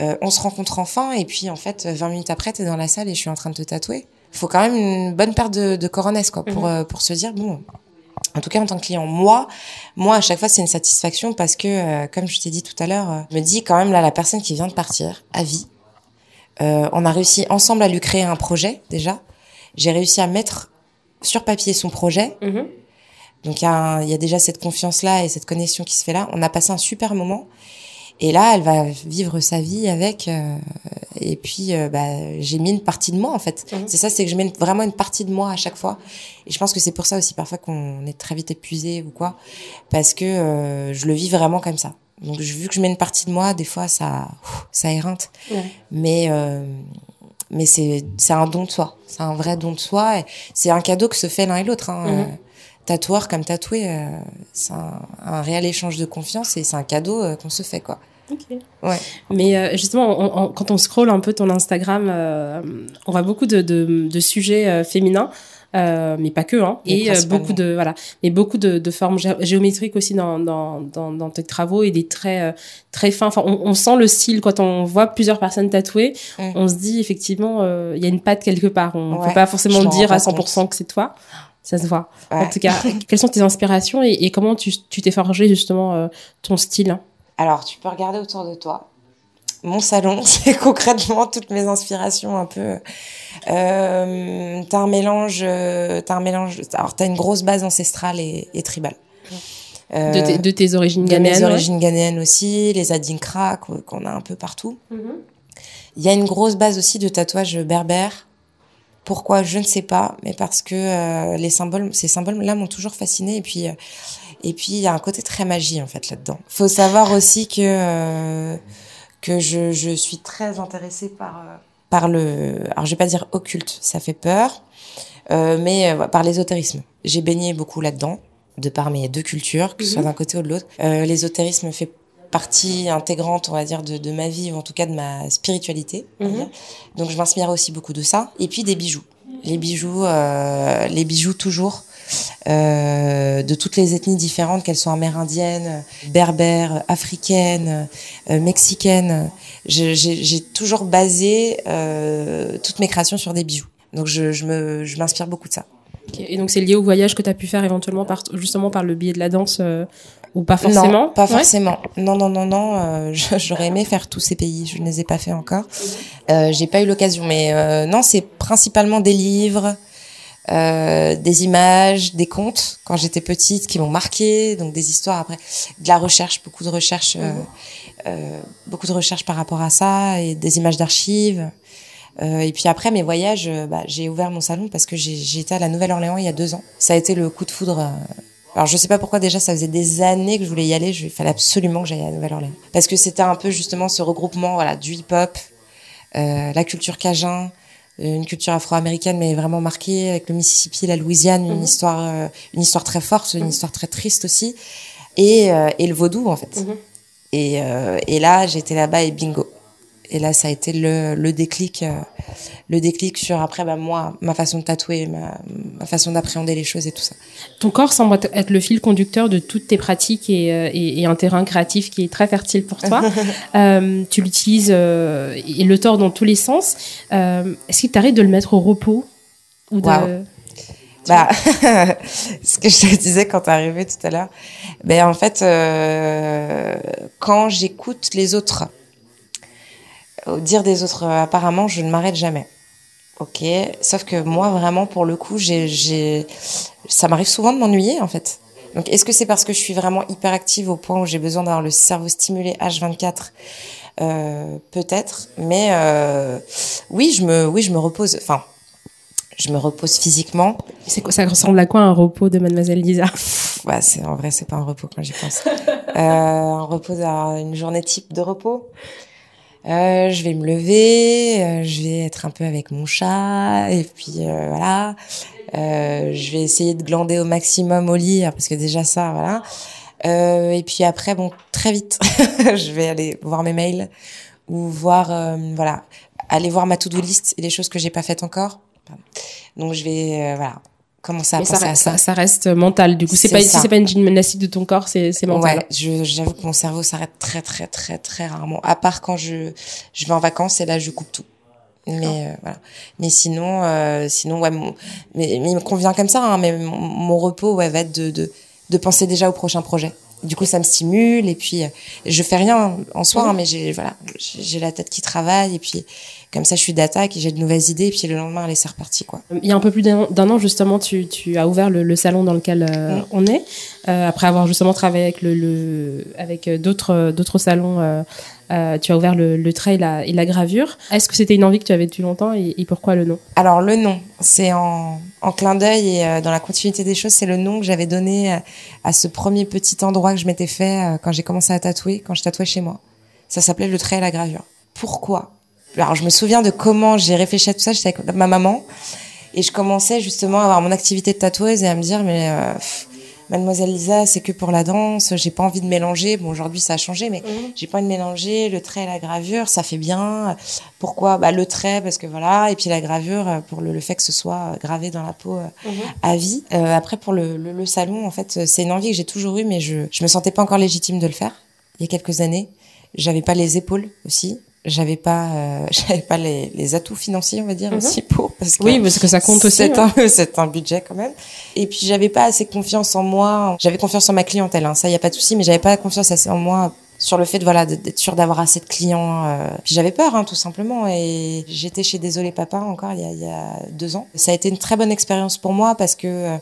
Euh, on se rencontre enfin et puis en fait 20 minutes après t'es dans la salle et je suis en train de te tatouer. Il faut quand même une bonne paire de, de coronesses quoi pour mhm. euh, pour se dire bon. En tout cas, en tant que client, moi, moi à chaque fois c'est une satisfaction parce que, euh, comme je t'ai dit tout à l'heure, je me dis quand même là la personne qui vient de partir à vie, on a réussi ensemble à lui créer un projet déjà. J'ai réussi à mettre sur papier son projet. Mhm. Donc il y, a y a déjà cette confiance là et cette connexion qui se fait là. On a passé un super moment et là, elle va vivre sa vie avec. Euh, et puis, euh, bah, j'ai mis une partie de moi en fait. Mhm. C'est ça, c'est que je mets vraiment une partie de moi à chaque fois. Et je pense que c'est pour ça aussi parfois qu'on est très vite épuisé ou quoi, parce que euh, je le vis vraiment comme ça. Donc, vu que je mets une partie de moi, des fois, ça, ça éreinte. Mais mais c'est c'est un don de soi. C'est un vrai don de soi. C'est un cadeau que se fait l'un et l'autre. Hein. Mhm tatoueur comme tatoué, euh, c'est un, réel échange de confiance et c'est un cadeau euh, qu'on se fait, quoi. Ok. Ouais. Mais euh, justement, quand on scrolle un peu ton Instagram, on voit beaucoup de, de, de sujets féminins. Euh, mais pas que, hein. Et beaucoup de voilà, mais beaucoup de, de formes géométriques aussi dans, dans, dans, dans, tes travaux et des traits très fins. Enfin, on, on, sent le style quand on voit plusieurs personnes tatouées. Mm. On se dit effectivement, il y a une patte quelque part. On ne peut pas forcément dire à 100% que c'est toi ça se voit. En tout cas, <laughs> quelles sont tes inspirations et, comment tu t'es forgé justement euh, ton style? Alors, tu peux regarder autour de toi. Mon salon, <laughs> c'est concrètement toutes mes inspirations un peu. Euh, t'as un mélange, euh, t'as un mélange. Alors, t'as une grosse base ancestrale et, tribale. Euh, de, tes, origines ghanéennes. De mes origines ghanéennes aussi, les adinkras qu'on a un peu partout. Mhm. Il y a une grosse base aussi de tatouages berbères pourquoi? Je ne sais pas, mais parce que euh, les symboles, ces symboles-là m'ont toujours fasciné. Et puis, euh, et puis il y a un côté très magie en fait là-dedans. Faut savoir aussi que euh, que je, je suis très intéressée par par le, alors je vais pas dire occulte, ça fait peur, mais par l'ésotérisme. J'ai baigné beaucoup là-dedans, de par mes deux cultures, que ce soit mhm. d'un côté ou de l'autre. l'ésotérisme fait partie intégrante, on va dire, de, de, ma vie, ou en tout cas de ma spiritualité. Mhm. Donc je m'inspire aussi beaucoup de ça. Et puis des bijoux. Les bijoux, euh, les bijoux toujours. Euh, de toutes les ethnies différentes, qu'elles soient amérindiennes, berbères, africaines, euh, mexicaines. J'ai toujours basé euh, toutes mes créations sur des bijoux. Donc je, je me, je m'inspire beaucoup de ça. Et donc c'est lié au voyage que tu as pu faire éventuellement par, justement par le biais de la danse euh, ou pas forcément? Non, pas forcément. Non, non, non, non. Euh, <laughs> J'aurais aimé faire tous ces pays. Je ne les ai pas fait encore. Euh, J'ai pas eu l'occasion. Mais euh, non, c'est principalement des livres, euh, des images, des contes quand j'étais petite qui m'ont marqué. Donc des histoires après, de la recherche, beaucoup de recherches, euh, beaucoup de recherches par rapport à ça et des images d'archives. Euh, et puis après mes voyages, bah, j'ai ouvert mon salon parce que j'ai été à la Nouvelle-Orléans il y a deux ans. Ça a été le coup de foudre alors je sais pas pourquoi déjà ça faisait des années que je voulais y aller, il fallait absolument que j'aille à Nouvelle-Orléans parce que c'était un peu justement ce regroupement voilà du hip-hop, euh, la culture cajun, euh, une culture afro-américaine mais vraiment marquée avec le Mississippi, la Louisiane, une mhm. histoire euh, une histoire très forte, une mhm. histoire très triste aussi et euh, et le vaudou en fait. Mhm. Et et là j'étais là-bas et bingo et là ça a été le, le déclic euh, le déclic sur après bah moi ma façon de tatouer ma, ma façon d'appréhender les choses et tout ça. Ton corps semble être le fil conducteur de toutes tes pratiques et, euh, et, et un terrain créatif qui est très fertile pour toi. <laughs> Euh, tu l'utilises euh, et le tords dans tous les sens. Est-ce qu'il t'arrive de le mettre au repos ou de bah, <laughs> ce que je te disais quand t'es arrivé tout à l'heure, ben en fait, quand j'écoute les autres, au dire des autres, euh, apparemment, je ne m'arrête jamais. Ok, sauf que moi, vraiment, pour le coup, j'ai, j'ai, ça m'arrive souvent de m'ennuyer, en fait. Donc, est-ce que c'est parce que je suis vraiment hyperactive au point où j'ai besoin d'avoir le cerveau stimulé H24 euh, Peut-être, mais euh, oui, je me, oui, je me repose. Enfin, je me repose physiquement. C'est ça ressemble à quoi un repos de Mademoiselle Lisa? Ouais, <laughs> c'est en vrai, c'est pas un repos quand j'y pense. euh, un repos, une journée type de repos. Euh, je vais me lever, euh, je vais être un peu avec mon chat et puis euh, voilà. Euh, je vais essayer de glander au maximum au lit parce que déjà ça, voilà. et puis après, bon, très vite, <laughs> je vais aller voir mes mails ou voir, voilà, aller voir ma to-do list et les choses que j'ai pas faites encore. Donc je vais, voilà, commencer à penser ça, à ça. ça. reste mental. Du coup, c'est pas si c'est pas une gymnastique de ton corps, c'est c'est mental. Ouais, j'avoue que mon cerveau s'arrête très très très très rarement. À part quand je je vais en vacances et là je coupe tout. Mais euh, voilà. Mais sinon, euh, sinon ouais, mon, mais, il me convient comme ça. Hein, mais mon, repos ouais va être de, de de penser déjà au prochain projet. Du coup, ça me stimule et puis je fais rien en soi, hein, mais j'ai voilà, j'ai la tête qui travaille et puis comme ça, je suis d'attaque et j'ai de nouvelles idées. Et puis le lendemain, allez, c'est reparti. Quoi. Il y a un peu plus d'un an, justement, tu, tu, as ouvert le, salon dans lequel euh, on est. Euh, après avoir justement travaillé avec, le, le avec euh, d'autres, d'autres salons, euh, tu as ouvert le, le trail et la gravure. Est-ce que c'était une envie que tu avais depuis longtemps et, et pourquoi le nom? Alors, le nom, c'est en, en clin d'œil et dans la continuité des choses, c'est le nom que j'avais donné à ce premier petit endroit que je m'étais fait quand j'ai commencé à tatouer, quand je tatouais chez moi. Ça s'appelait le trail et la gravure. Pourquoi? Alors je me souviens de comment j'ai réfléchi à tout ça. J'étais avec ma maman et je commençais justement à avoir mon activité de tatoueuse et à me dire mais euh, Mademoiselle Lisa, c'est que pour la danse. J'ai pas envie de mélanger. Bon, aujourd'hui, ça a changé, mais mhm. j'ai pas envie de mélanger le trait et la gravure. Ça fait bien. Pourquoi? Bah le trait, parce que voilà, et puis la gravure pour le, fait que ce soit gravé dans la peau euh, mhm. à vie. Euh, après, pour le, le, le, salon, en fait, c'est une envie que j'ai toujours eue, mais je je me sentais pas encore légitime de le faire. Il y a quelques années, j'avais pas les épaules aussi j'avais pas euh, <laughs> j'avais pas les, les, atouts financiers on va dire mhm. aussi pour parce que oui parce que ça compte aussi c'est un <laughs> c'est un budget quand même. Et puis j'avais pas assez confiance en moi. J'avais confiance en ma clientèle hein, ça y a pas de souci mais j'avais pas confiance assez en moi sur le fait de voilà d'être sûr d'avoir assez de clients euh. puis j'avais peur hein, tout simplement. Et j'étais chez Désolé Papa encore il y, a, il y a deux ans. Ça a été une très bonne expérience pour moi parce que euh,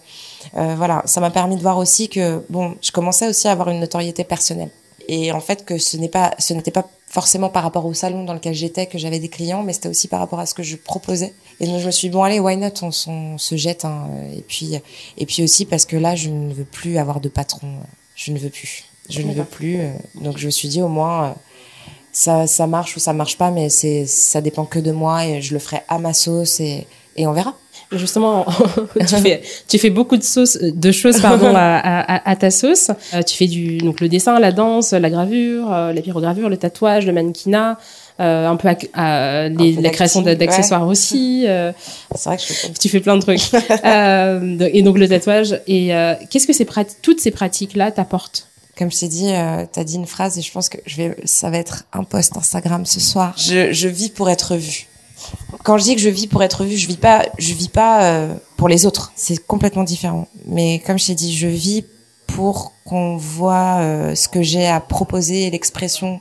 euh voilà ça m'a permis de voir aussi que bon je commençais aussi à avoir une notoriété personnelle. Et en fait que ce n'est pas ce n'était pas forcément par rapport au salon dans lequel j'étais que j'avais des clients mais c'était aussi par rapport à ce que je proposais. Et donc je me suis dit bon allez why not? On, se jette hein. et puis et puis aussi parce que là je ne veux plus avoir de patron. Je ne veux plus. Je ne veux plus euh, donc je me suis dit au moins euh, ça ça marche ou ça marche pas mais c'est ça dépend que de moi et je le ferai à ma sauce et et on verra justement, <laughs> tu fais, tu fais beaucoup de, sauce, de choses pardon, <laughs> à, à, à, ta sauce. Euh, tu fais du, donc le dessin, la danse, la gravure, euh, la pyrogravure, le tatouage, le mannequinat, euh, un peu, à, les, la création d'accessoires aussi. Euh, <laughs> c'est vrai que je fais tu fais plein de trucs. et donc le tatouage. Et qu'est-ce que ces toutes ces pratiques-là t'apportent? Comme je t'ai dit, euh, tu as dit une phrase et je pense que je vais, ça va être un post Instagram ce soir. Je, je vis pour être vue quand je dis que je vis pour être vue, je vis pas, je vis pas euh, pour les autres. C'est complètement différent. Mais comme je t'ai dit, je vis pour qu'on voit euh, ce que j'ai à proposer, l'expression,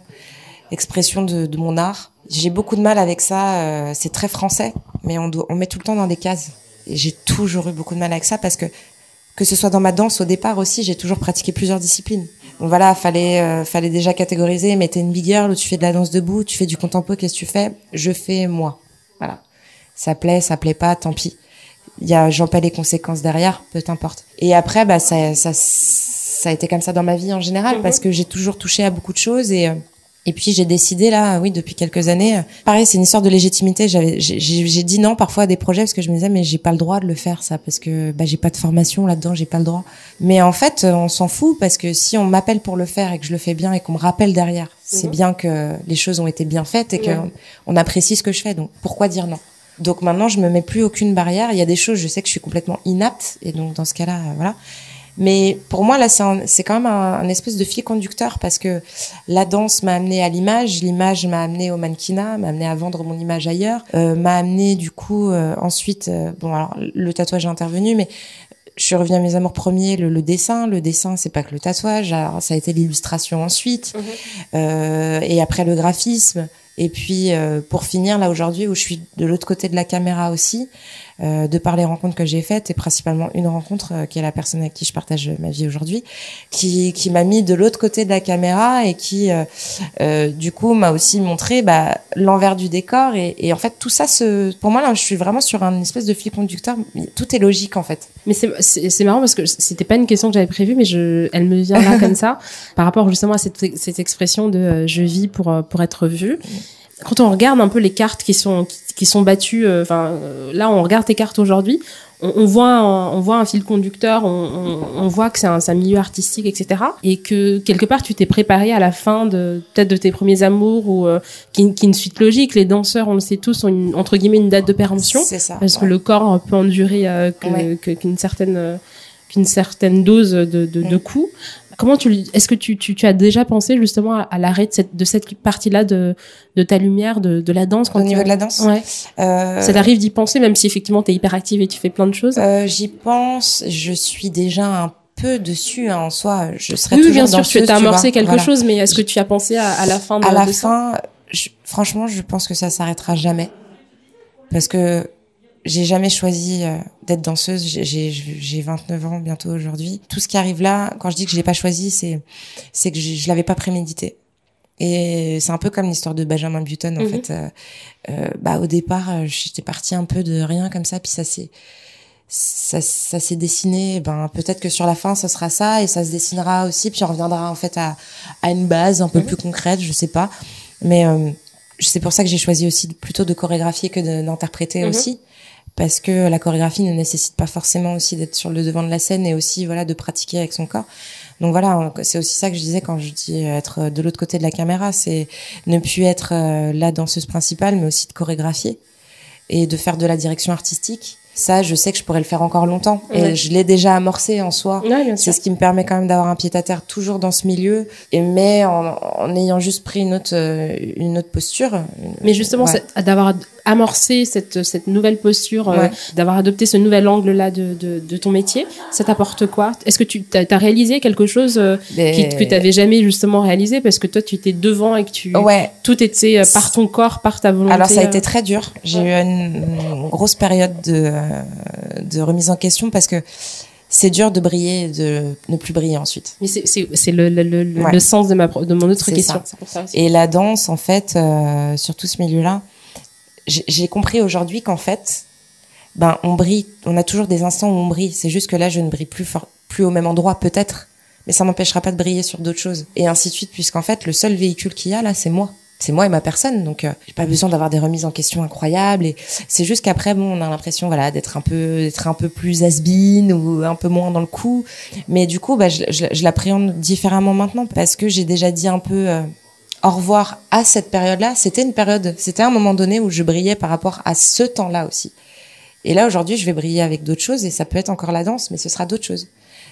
l'expression de, mon art. J'ai beaucoup de mal avec ça. Euh, c'est très français, mais on, met tout le temps dans des cases. Et j'ai toujours eu beaucoup de mal avec ça parce que que ce soit dans ma danse au départ aussi, j'ai toujours pratiqué plusieurs disciplines. Donc voilà, fallait fallait déjà catégoriser. Mais t'es une big girl, tu fais de la danse debout, tu fais du contempo, qu'est-ce que tu fais? Je fais moi. Voilà. Ça plaît, ça plaît pas, tant pis. Il y a, j'en paie les conséquences derrière, peu importe. Et après, bah, ça, ça, ça a été comme ça dans ma vie en général, mhm. parce que j'ai toujours touché à beaucoup de choses et, euh, et puis j'ai décidé là, oui, depuis quelques années. Euh, pareil, c'est une histoire de légitimité. J'avais, j'ai dit non parfois à des projets parce que je me disais mais j'ai pas le droit de le faire ça parce que bah, j'ai pas de formation là-dedans, j'ai pas le droit. Mais en fait, on s'en fout parce que si on m'appelle pour le faire et que je le fais bien et qu'on me rappelle derrière, c'est mhm. bien que les choses ont été bien faites et qu'on on apprécie ce que je fais. Donc pourquoi dire non? Donc maintenant, je me mets plus aucune barrière. Il y a des choses, je sais que je suis complètement inapte et donc dans ce cas-là, euh, voilà. Mais pour moi, là, c'est quand même un, espèce de fil conducteur parce que la danse m'a amené à l'image, l'image m'a amené au mannequinat, m'a amené à vendre mon image ailleurs, euh, m'a amené du coup euh, ensuite, euh, bon alors le tatouage est intervenu, mais je suis revenue à mes amours premiers, le, le dessin. Le dessin, c'est pas que le tatouage, alors, ça a été l'illustration ensuite, mmh. et après le graphisme. Et puis pour finir là aujourd'hui où je suis de l'autre côté de la caméra aussi, euh, de par les rencontres que j'ai faites et principalement une rencontre qui est la personne avec qui je partage ma vie aujourd'hui, qui, qui m'a mis de l'autre côté de la caméra et qui du coup m'a aussi montré bah, l'envers du décor. Et, et, en fait tout ça se, pour moi là je suis vraiment sur un espèce de fil conducteur, tout est logique en fait. Mais c'est marrant parce que c'était pas une question que j'avais prévue mais je, elle me vient là <laughs> comme ça par rapport justement à cette, cette expression de je vis pour pour être vu quand on regarde un peu les cartes qui sont qui, sont battues, euh, enfin euh, là on regarde tes cartes aujourd'hui, on, voit un, on voit un fil conducteur, on, on, voit que c'est un, un, milieu artistique, etc. Et que quelque part tu t'es préparé à la fin de peut-être de tes premiers amours ou euh, qui, qui une suite logique. Les danseurs, on le sait tous, ont une, entre guillemets une date de péremption, ça, parce que le corps peut endurer qu'une certaine qu'une certaine dose de, de, de coups. Comment tu, est-ce que tu, tu, tu, as déjà pensé justement à, l'arrêt de cette, de cette partie-là de, de ta lumière, de, de la danse quand Au niveau de la danse Ouais. Euh... Ça t'arrive d'y penser, même si effectivement tu es hyper active et tu fais plein de choses euh, J'y pense, je suis déjà un peu dessus hein, en soi. Je serais oui, toujours bien sûr, tu as amorcé quelque chose, mais est-ce que tu as pensé à, à la fin de À la de fin, je, franchement, je pense que ça s'arrêtera jamais. Parce que j'ai jamais choisi euh, d'être danseuse. J'ai 29 ans bientôt aujourd'hui. Tout ce qui arrive là, quand je dis que je l'ai pas choisi, c'est c'est que je, je l'avais pas prémédité. Et c'est un peu comme l'histoire de Benjamin Button en mhm. fait. Euh, euh, bah au départ, euh, j'étais partie un peu de rien comme ça, puis ça s'est ça, ça s'est dessiné. Ben peut-être que sur la fin, ce sera ça, et ça se dessinera aussi, puis on reviendra en fait à à une base un peu mhm. plus concrète, je sais pas. Mais euh, c'est pour ça que j'ai choisi aussi plutôt de chorégraphier que d'interpréter mhm. aussi parce que la chorégraphie ne nécessite pas forcément aussi d'être sur le devant de la scène et aussi voilà de pratiquer avec son corps. Donc voilà, c'est aussi ça que je disais quand je dis être de l'autre côté de la caméra, c'est ne plus être euh, la danseuse principale, mais aussi de chorégraphier et de faire de la direction artistique ça, je sais que je pourrais le faire encore longtemps. Et je l'ai déjà amorcé en soi. c'est ce qui me permet quand même d'avoir un pied à terre toujours dans ce milieu, et mais en, en ayant juste pris une autre, euh, une autre posture. Mais justement, d'avoir amorcé cette, cette nouvelle posture, euh, d'avoir adopté ce nouvel angle-là de, de, de, ton métier, ça t'apporte quoi? Est-ce que tu as, réalisé quelque chose euh, qui, que tu n'avais jamais justement réalisé? Parce que toi, tu étais devant et que tu, tout était par ton corps, par ta volonté Alors, ça a été très dur. J'ai eu une, une grosse période de de remise en question parce que c'est dur de briller et de ne plus briller ensuite. Mais c'est le, le, le, le, sens de, ma, de mon autre question. et la danse, en fait, euh, sur tout ce milieu-là, j'ai compris aujourd'hui qu'en fait, ben, on brille, on a toujours des instants où on brille. C'est juste que là, je ne brille plus, plus au même endroit, peut-être, mais ça m'empêchera pas de briller sur d'autres choses. Et ainsi de suite, puisqu'en fait, le seul véhicule qu'il y a là, c'est moi. C'est moi et ma personne. Donc euh, j'ai pas besoin d'avoir des remises en question incroyables. Et c'est juste qu'après bon on a l'impression voilà d'être un peu d'être un peu plus has ou un peu moins dans le coup. Mais du coup bah je, je, l'appréhende différemment maintenant parce que j'ai déjà dit un peu euh, au revoir à cette période-là. C'était une période c'était un moment donné où je brillais par rapport à ce temps-là aussi. Et là aujourd'hui je vais briller avec d'autres choses et ça peut être encore la danse mais ce sera d'autres choses.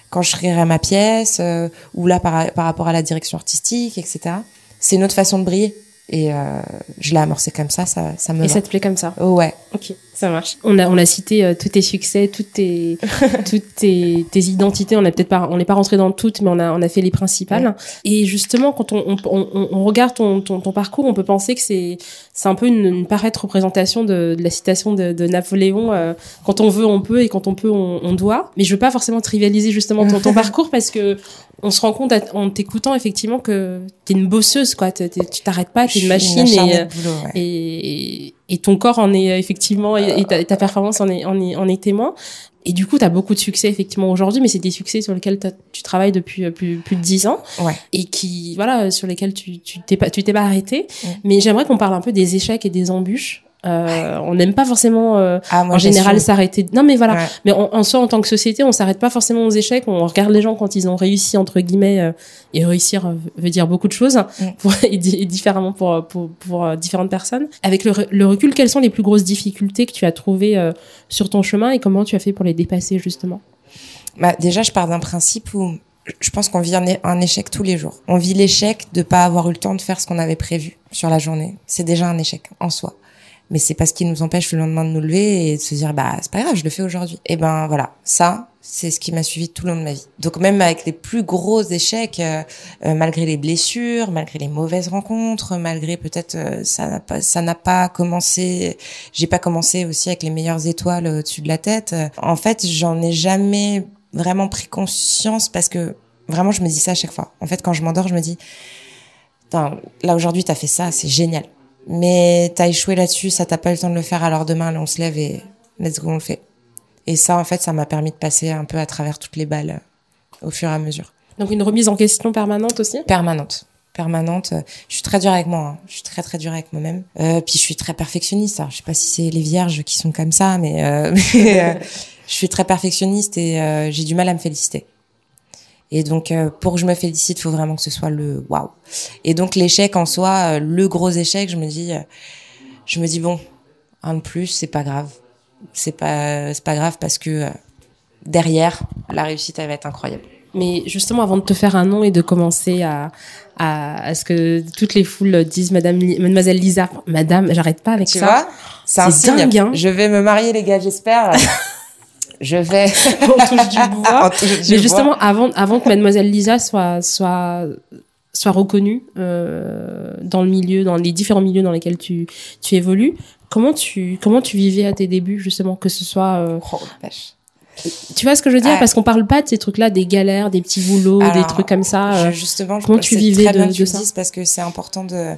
Quand je créerai ma pièce euh, ou là par, par rapport à la direction artistique etc c'est une autre façon de briller. Et euh, je l'ai amorcé comme ça, ça, ça me. Et ça te plaît comme ça. Ouais. Ok, ça marche. On a, on a cité euh, tous tes succès, toutes tes, <laughs> toutes tes, tes identités. On a peut-être pas, on n'est pas rentré dans toutes, mais on a, on a fait les principales. Et justement, quand on, on, on, on regarde ton, ton, ton, parcours, on peut penser que c'est, c'est un peu une, une parfaite représentation de, de, la citation de, de Napoléon. Euh, quand on veut, on peut, et quand on peut, on, on doit. Mais je veux pas forcément trivialiser justement ton, ton <laughs> parcours parce que on se rend compte en t'écoutant effectivement que t'es une bosseuse quoi tu t'arrêtes pas t'es une machine et, et, et, ton corps en est effectivement et, ta, ta, performance en est, en est en est témoin. Et du coup tu as beaucoup de succès effectivement aujourd'hui mais c'est des succès sur lesquels tu travailles depuis euh, plus plus de dix ans. Ouais. et qui voilà sur lesquels tu tu t'es pas tu t'es pas arrêté. Mais j'aimerais qu'on parle un peu des échecs et des embûches euh, on n'aime pas forcément euh, ah, en général s'arrêter. Non mais voilà. Mais en, soi en tant que société, on s'arrête pas forcément aux échecs. On regarde les gens quand ils ont réussi entre guillemets euh, et réussir veut dire beaucoup de choses mm. pour, <laughs> et, différemment pour, pour, pour différentes personnes. Avec le, le, recul, quelles sont les plus grosses difficultés que tu as trouvées sur ton chemin et comment tu as fait pour les dépasser justement? Bah, déjà, je pars d'un principe où je pense qu'on vit un, échec tous les jours. On vit l'échec de pas avoir eu le temps de faire ce qu'on avait prévu sur la journée. C'est déjà un échec en soi mais c'est pas ce qui nous empêche le lendemain de nous lever et de se dire bah c'est pas grave, je le fais aujourd'hui. Et ben voilà, ça c'est ce qui m'a suivi tout le long de ma vie. Donc même avec les plus gros échecs, euh, euh, malgré les blessures, malgré les mauvaises rencontres, malgré peut-être euh, ça n'a pas ça n'a pas commencé, j'ai pas commencé aussi avec les meilleures étoiles au-dessus de la tête. En fait, j'en ai jamais vraiment pris conscience parce que vraiment je me dis ça à chaque fois. En fait, quand je m'endors, je me dis là aujourd'hui t'as fait ça, c'est génial mais t'as échoué là-dessus, ça t'a pas eu le temps de le faire, alors demain, on se lève et let's go, on le fait. Et ça, en fait, ça m'a permis de passer un peu à travers toutes les balles euh, au fur et à mesure. Donc une remise en question permanente aussi? Permanente. Permanente. Je suis très dure avec moi. Hein. Je suis très très dure avec moi-même. Euh, puis je suis très perfectionniste. Alors, je sais pas si c'est les vierges qui sont comme ça, mais, euh, <laughs> je suis très perfectionniste et j'ai du mal à me féliciter. Et donc, euh, pour que je me félicite, il faut vraiment que ce soit le waouh. Et donc, l'échec en soi, euh, le gros échec, je me dis, euh, je me dis bon, un de plus, c'est pas grave. C'est pas, c'est pas grave parce que derrière, la réussite, elle va être incroyable. Mais justement, avant de te faire un nom et de commencer à, à, à ce que toutes les foules disent Madame, Mademoiselle Lisa, Madame, j'arrête pas avec tu ça. Vois c'est un. Dingue, hein je vais me marier, les gars, j'espère. <laughs> je vais <laughs> on touche du bois. <laughs> Mais justement, avant, avant que Mademoiselle Lisa soit soit soit reconnue euh, dans le milieu, dans les différents milieux dans lesquels tu tu évolues, comment tu comment tu vivais à tes débuts justement que ce soit euh, oh, tu vois ce que je veux dire? Parce qu'on parle pas de ces trucs-là, des galères, des petits boulots, des trucs comme ça. Euh, justement, comment tu vivais très de, bien que tu ça? Parce que c'est important de,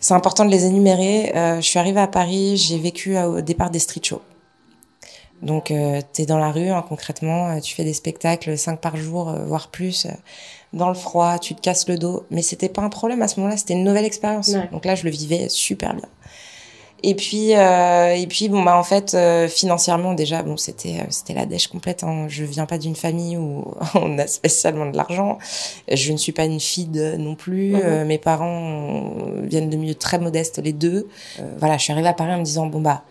c'est important de les énumérer. Euh, je suis arrivée à Paris, j'ai vécu au départ des street shows. Donc, euh, tu es dans la rue, hein, concrètement, euh, tu fais des spectacles cinq par jour, euh, voire plus, euh, dans le froid, tu te casses le dos. Mais c'était pas un problème à ce moment-là, c'était une nouvelle expérience. Donc là, je le vivais super bien. Et puis, et puis, bon, bah en fait, financièrement déjà, bon, c'était, c'était la dèche complète. Hein. Je viens pas d'une famille où <laughs> on a spécialement de l'argent. Je ne suis pas une fille de, non plus. Mhm. mes parents viennent de milieux très modestes les deux. voilà, je suis arrivée à Paris en me disant bon bah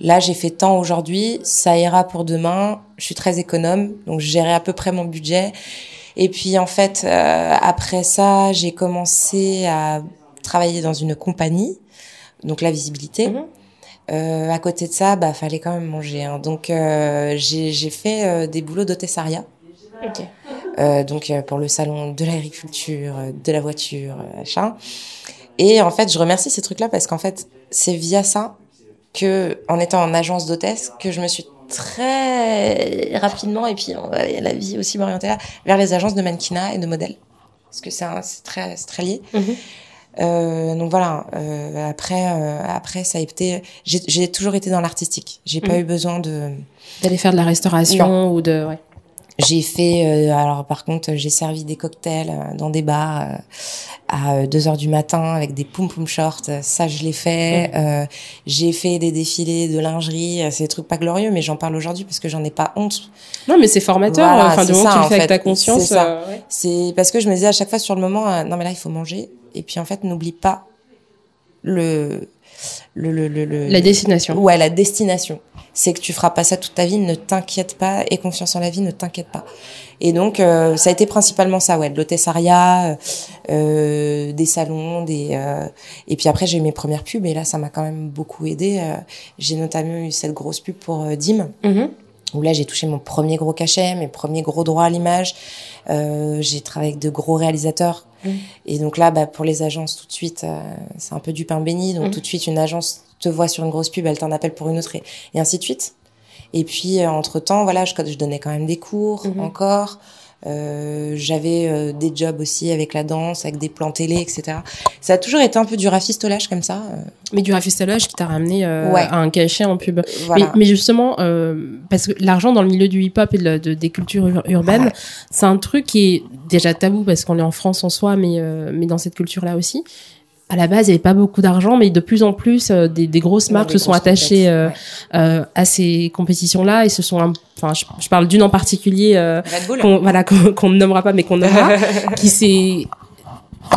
Là, j'ai fait tant aujourd'hui, ça ira pour demain. Je suis très économe, donc je gérais à peu près mon budget. Et puis en fait, euh, après ça, j'ai commencé à travailler dans une compagnie, donc la visibilité. Mhm. Euh, à côté de ça, bah fallait quand même manger. Hein. Donc euh, j'ai fait euh, des boulots d'hôtessariat. Okay. Euh, donc pour le salon de l'agriculture, de la voiture, machin. Et en fait, je remercie ces trucs-là parce qu'en fait, c'est via ça que en étant en agence d'hôtesse que je me suis très rapidement et puis la vie aussi m'orienter là vers les agences de mannequinat et de modèles parce que c'est très très lié. Mhm. Euh, donc voilà. Euh, après, euh, après ça a été. J'ai toujours été dans l'artistique. J'ai pas mhm. eu besoin de d'aller faire de la restauration ou de. Ouais. J'ai fait, euh, alors par contre, j'ai servi des cocktails euh, dans des bars euh, à 2 heures du matin avec des poum poum shorts. Ça, je l'ai fait. Mmh. j'ai fait des défilés de lingerie. C'est des trucs pas glorieux, mais j'en parle aujourd'hui parce que j'en ai pas honte. Non, mais c'est formateur. enfin, du moment que tu le fais avec ta conscience. C'est parce que je me disais à chaque fois sur le moment, non mais là il faut manger. Et puis en fait, n'oublie pas le le, le, le, la destination. Ouais, la destination. C'est que tu feras pas ça toute ta vie, ne t'inquiète pas, et confiance en la vie, ne t'inquiète pas. Et donc, euh, ça a été principalement ça, ouais, de l'hôtessariat, euh, des salons, des euh, et puis après j'ai eu mes premières pubs, et là ça m'a quand même beaucoup aidé. Euh, j'ai notamment eu cette grosse pub pour Dim. Mm-hmm. Où là, j'ai touché mon premier gros cachet, mes premiers gros droits à l'image. j'ai travaillé avec de gros réalisateurs et donc là, bah, pour les agences, tout de suite, euh, c'est un peu du pain béni. Donc mm. tout de suite, une agence te voit sur une grosse pub, elle t'en appelle pour une autre et, ainsi de suite. Et puis, euh, entre-temps, voilà, je, je, donnais quand même des cours mm-hmm. encore. Euh, j'avais euh, des jobs aussi avec la danse, avec des plans télé, etc. Ça a toujours été un peu du rafistolage comme ça. Euh. Mais du rafistolage qui t'a ramené à un cachet en pub. Mais, mais, justement, parce que l'argent dans le milieu du hip-hop et de, de, des cultures urbaines, c'est un truc qui est déjà tabou parce qu'on est en France en soi, mais, mais dans cette culture-là aussi à la base, il n'y avait pas beaucoup d'argent, mais de plus en plus, euh, des, des, grosses marques se sont attachées euh, euh, à ces compétitions-là et se sont, enfin, je, parle d'une en particulier, qu'on, voilà, <laughs> qu'on ne nommera pas, mais qu'on <laughs> nommera, qui s'est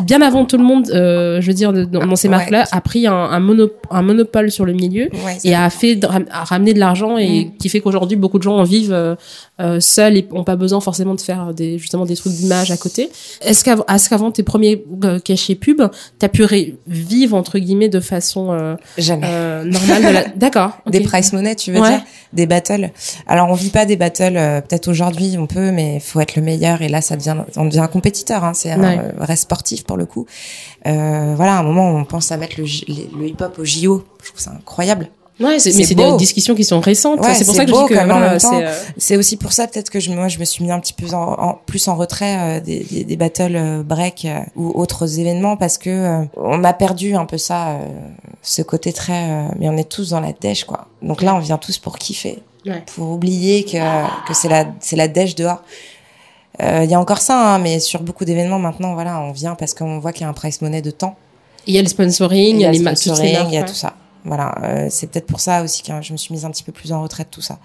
bien avant tout le monde, euh, je veux dire, dans, dans ces Ouais. marques-là, a pris un, un, mono- un monopole sur le milieu Ouais, et a fait a ramené de l'argent et Mm. qui fait qu'aujourd'hui beaucoup de gens en vivent euh, euh, seuls et ont pas besoin forcément de faire des justement des trucs d'image à côté. Est-ce qu'avant est-ce qu'avant tes premiers euh, cachets pub, t'as pu vivre entre guillemets de façon euh, jamais. euh, normale de. <laughs> D'accord. Des price money, tu veux Ouais. dire? Des battles. Alors on vit pas des battles. euh, Peut-être aujourd'hui on peut, mais faut être le meilleur. Et là, ça devient, on devient un compétiteur. Hein, c'est un vrai sportif pour le coup. Euh, voilà, à un moment on pense à mettre le, le hip-hop au JO. Je trouve ça incroyable. Ouais, c'est- mais c'est des discussions qui sont récentes. Ouais, c'est pour ça que je dis que voilà, c'est, euh, C'est aussi pour ça peut-être que je, moi je me suis mis un petit peu en, en- plus en retrait euh, des, des, des battles euh, break euh, ou autres événements parce que on a perdu un peu ça, euh, ce côté très. euh, mais on est tous dans la dèche quoi. Donc là on vient tous pour kiffer, Ouais. pour oublier que que c'est la c'est la dèche dehors. Euh, Il y a encore ça, hein, mais sur beaucoup d'événements maintenant, voilà, on vient parce qu'on voit qu'il y a un price money de temps. il y a le sponsoring, il y a les sponsoring, marques, il y a tout ça. Voilà, euh, c'est peut-être pour ça aussi que je me suis mise un petit peu plus en retraite tout ça.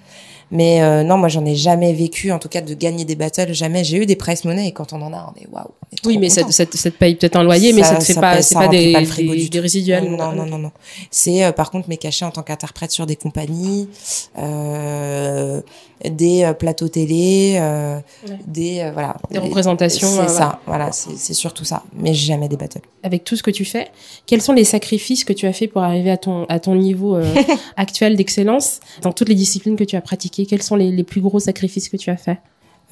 Mais euh, non, moi j'en ai jamais vécu, en tout cas de gagner des battles, jamais. J'ai eu des price money et quand on en a, on est waouh. Oui, mais ça, ça, te- ça te paye peut-être un loyer, mais Ça- te fait ça pas, c'est ça pas des, pas le frigo des, du des résiduels. Non, non, non, non. C'est euh, par contre mes cachets en tant qu'interprète sur des compagnies, euh, des euh, plateaux télé, euh, Ouais. des euh, voilà. Des représentations, C'est ça, voilà, c'est c'est surtout ça. Mais jamais des battles. Avec tout ce que tu fais, quels sont les sacrifices que tu as fait pour arriver à ton, à ton niveau euh, <laughs> actuel d'excellence dans toutes les disciplines que tu as pratiquées? Quels sont les, les plus gros sacrifices que tu as fait?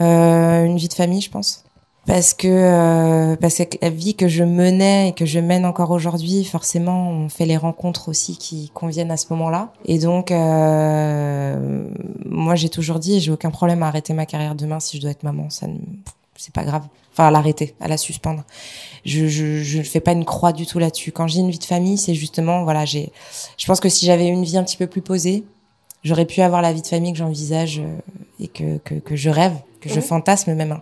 Euh, une vie de famille, je pense. Parce que euh, parce que la vie que je menais et que je mène encore aujourd'hui, forcément, on fait les rencontres aussi qui conviennent à ce moment-là. Et donc, euh, moi, j'ai toujours dit, j'ai aucun problème à arrêter ma carrière demain si je dois être maman. Ça, ne- c'est pas grave. Enfin, à l'arrêter, à la suspendre. Je je je ne fais pas une croix du tout là-dessus. Quand j'ai une vie de famille, c'est justement voilà, j'ai. Je pense que si j'avais une vie un petit peu plus posée, j'aurais pu avoir la vie de famille que j'envisage euh, et que, que, que je rêve, que je Mhm. fantasme même.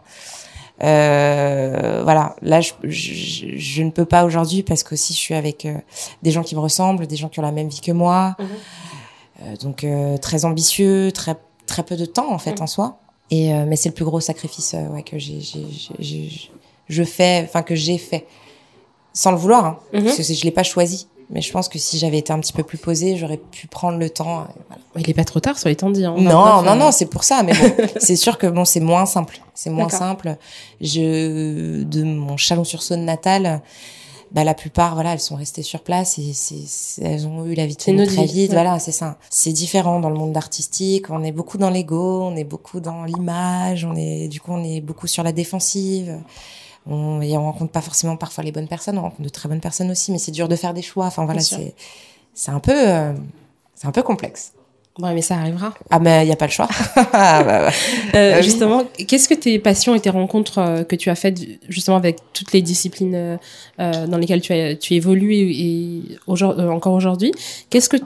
Euh, voilà, là je, je, je ne peux pas aujourd'hui parce qu'aussi je suis avec euh, des gens qui me ressemblent, des gens qui ont la même vie que moi, Mhm. Euh, donc euh, très ambitieux, très très peu de temps en fait Mhm. en soi. Et euh, mais c'est le plus gros sacrifice ouais, que j'ai j'ai j'ai- j'ai- je fais, enfin que j'ai fait sans le vouloir, hein, Mhm. parce que je l'ai pas choisi. Mais je pense que si j'avais été un petit peu plus posée, j'aurais pu prendre le temps. euh, voilà. Il est pas trop tard, soit étant dit. hein. Non, non, non, c'est pour ça. Mais bon, <laughs> c'est sûr que bon, c'est moins simple. C'est moins simple. Je de mon Chalon-sur-Saône natal, bah la plupart, voilà, elles sont restées sur place et c'est, elles ont eu la notre très vite. ouais. Voilà, c'est ça. C'est différent dans le monde artistique. On est beaucoup dans l'ego, on est beaucoup dans l'image, on est du coup on est beaucoup sur la défensive. On, et on rencontre pas forcément parfois les bonnes personnes. On rencontre de très bonnes personnes aussi, mais c'est dur de faire des choix. Enfin voilà, c'est c'est un peu euh, c'est un peu complexe. Ouais, mais ça arrivera. Ah mais il y a pas le choix. <laughs> Ah, bah, bah. Euh, oui. justement, qu'est-ce que tes passions et tes rencontres euh, que tu as faites justement avec toutes les disciplines euh, euh, dans lesquelles tu, as, tu évolues et aujourd- euh, encore aujourd'hui, qu'est-ce que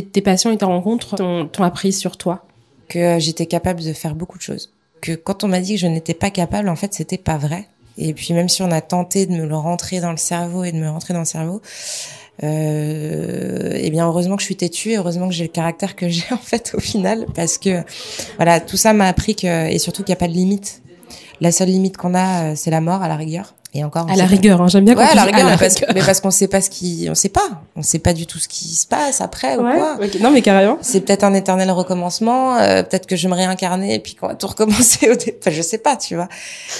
tes passions et tes rencontres t'ont t'ont appris sur toi? Que j'étais capable de faire beaucoup de choses. Que quand on m'a dit que je n'étais pas capable, en fait, c'était pas vrai. Et puis même si on a tenté de me le rentrer dans le cerveau et de me rentrer dans le cerveau, euh, eh bien heureusement que je suis têtue, et heureusement que j'ai le caractère que j'ai <laughs> en fait au final, parce que voilà tout ça m'a appris que et surtout qu'il n'y a pas de limite. La seule limite qu'on a, euh, c'est la mort à la rigueur. Et encore. À la rigueur, hein, j'aime bien quand Ouais, à la rigueur, à la mais parce, rigueur. mais parce qu'on sait pas ce qui, on sait pas, on sait pas du tout ce qui se passe après ou Ouais, quoi. ok. Non, mais carrément. C'est peut-être un éternel recommencement. euh, peut-être que je me réincarner et puis qu'on va tout recommencer au début. Enfin, je sais pas, tu vois.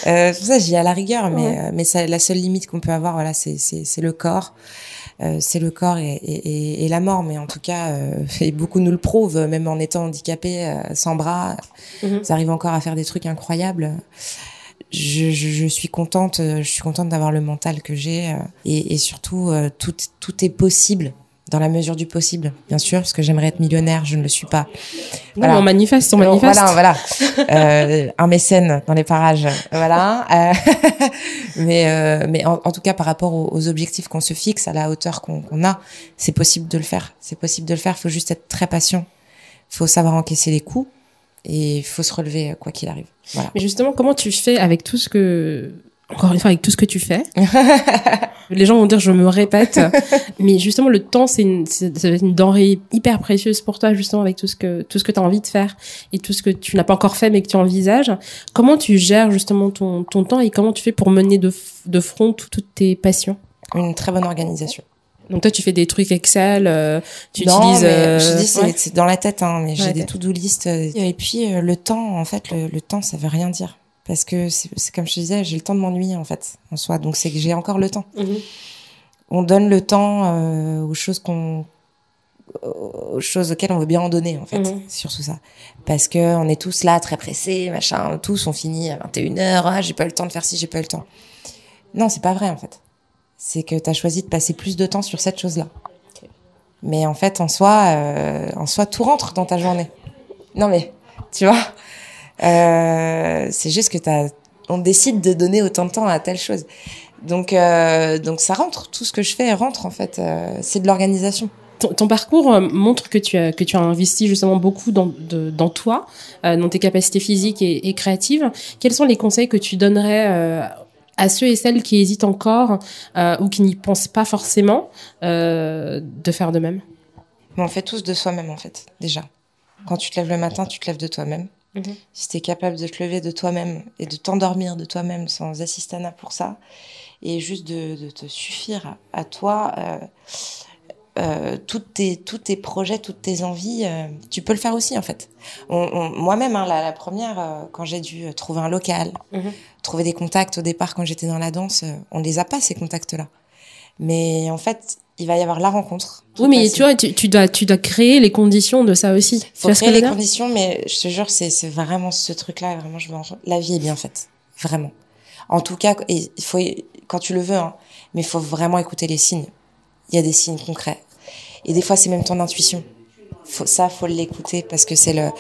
Euh, pour ça, j'y ai à la rigueur, mais Ouais. euh, mais ça, la seule limite qu'on peut avoir, voilà, c'est c'est c'est le corps. Euh, c'est le corps et, et, et- la mort, mais en tout cas, euh, et beaucoup nous le prouvent, même en étant handicapé, euh, sans bras, Mhm. ils arrivent encore à faire des trucs incroyables. Je, je, je suis contente, euh, je suis contente d'avoir le mental que j'ai euh, et, et surtout euh, tout tout est possible dans la mesure du possible, bien sûr, parce que j'aimerais être millionnaire, je ne le suis pas. Non, Voilà. mais on manifeste, on manifeste. Voilà, voilà. Euh, un mécène dans les parages, voilà. Euh, <laughs> mais euh, mais en, en tout cas, par rapport aux, aux objectifs qu'on se fixe, à la hauteur qu'on qu'on a, c'est possible de le faire. C'est possible de le faire. Il faut juste être très patient. Il faut savoir encaisser les coups et il faut se relever euh, quoi qu'il arrive. Voilà. Mais justement, comment tu fais avec tout ce que, encore une fois, avec tout ce que tu fais? <laughs> Les gens vont dire je me répète, mais justement le temps c'est une, c'est une denrée hyper précieuse pour toi justement avec tout ce que tout ce que tu as envie de faire et tout ce que tu n'as pas encore fait mais que tu envisages. Comment tu gères justement ton, ton temps et comment tu fais pour mener de, de front toutes tes passions? Une très bonne organisation. Donc toi, tu fais des trucs Excel, euh, tu non, utilises. Mais, euh, je dis, c'est ouais. c'est dans la tête, hein, mais j'ai Ouais, des to-do list. euh, Et puis euh, le temps, en fait, le, le temps, ça veut rien dire. Parce que c'est c'est comme je te disais, j'ai le temps de m'ennuyer en fait en soi. Donc c'est que j'ai encore le temps. Mhm. On donne le temps aux choses qu'on aux choses auxquelles on veut bien en donner en fait. C'est surtout ça. Parce que on est tous là très pressés, machin, tous on finit à 21h, ah, j'ai pas eu le temps de faire ci, j'ai pas eu le temps. Non, c'est pas vrai en fait. C'est que tu as choisi de passer plus de temps sur cette chose-là. Mais en fait, en soi, euh, en soi, tout rentre dans ta journée. Non mais, tu vois, euh, c'est juste que t'as, on décide de donner autant de temps à telle chose. Donc, euh, donc ça rentre. Tout ce que je fais rentre en fait. C'est de l'organisation. Ton, parcours montre que tu as que tu as investi justement beaucoup dans dans toi, dans tes capacités physiques et, créatives. Quels sont les conseils que tu donnerais à ceux et celles qui hésitent encore euh, ou qui n'y pensent pas forcément euh, de faire de même on fait tous de soi-même en fait, déjà. Quand tu te lèves le matin, tu te lèves de toi-même. Mhm. Si tu es capable de te lever de toi-même et de t'endormir de toi-même sans assistana pour ça, et juste de, de te suffire à, à toi, euh, euh, tes, tous tes projets, toutes tes envies, euh, tu peux le faire aussi en fait. Moi-même, hein, la, la première, euh, quand j'ai dû trouver un local, Mhm. trouver des contacts au départ quand j'étais dans la danse, on ne les a pas ces contacts-là. Mais en fait, il va y avoir la rencontre. Oui, mais tu vois, tu, tu dois tu dois créer les conditions de ça aussi. Faut créer les conditions, mais je te jure, c'est vraiment ce truc-là. Vraiment, je. La vie est bien faite, vraiment. En tout cas, il faut quand tu le veux, hein, mais il faut vraiment écouter les signes. Il y a des signes concrets, et des fois, c'est même ton intuition. Faut, ça, faut l'écouter parce que c'est le.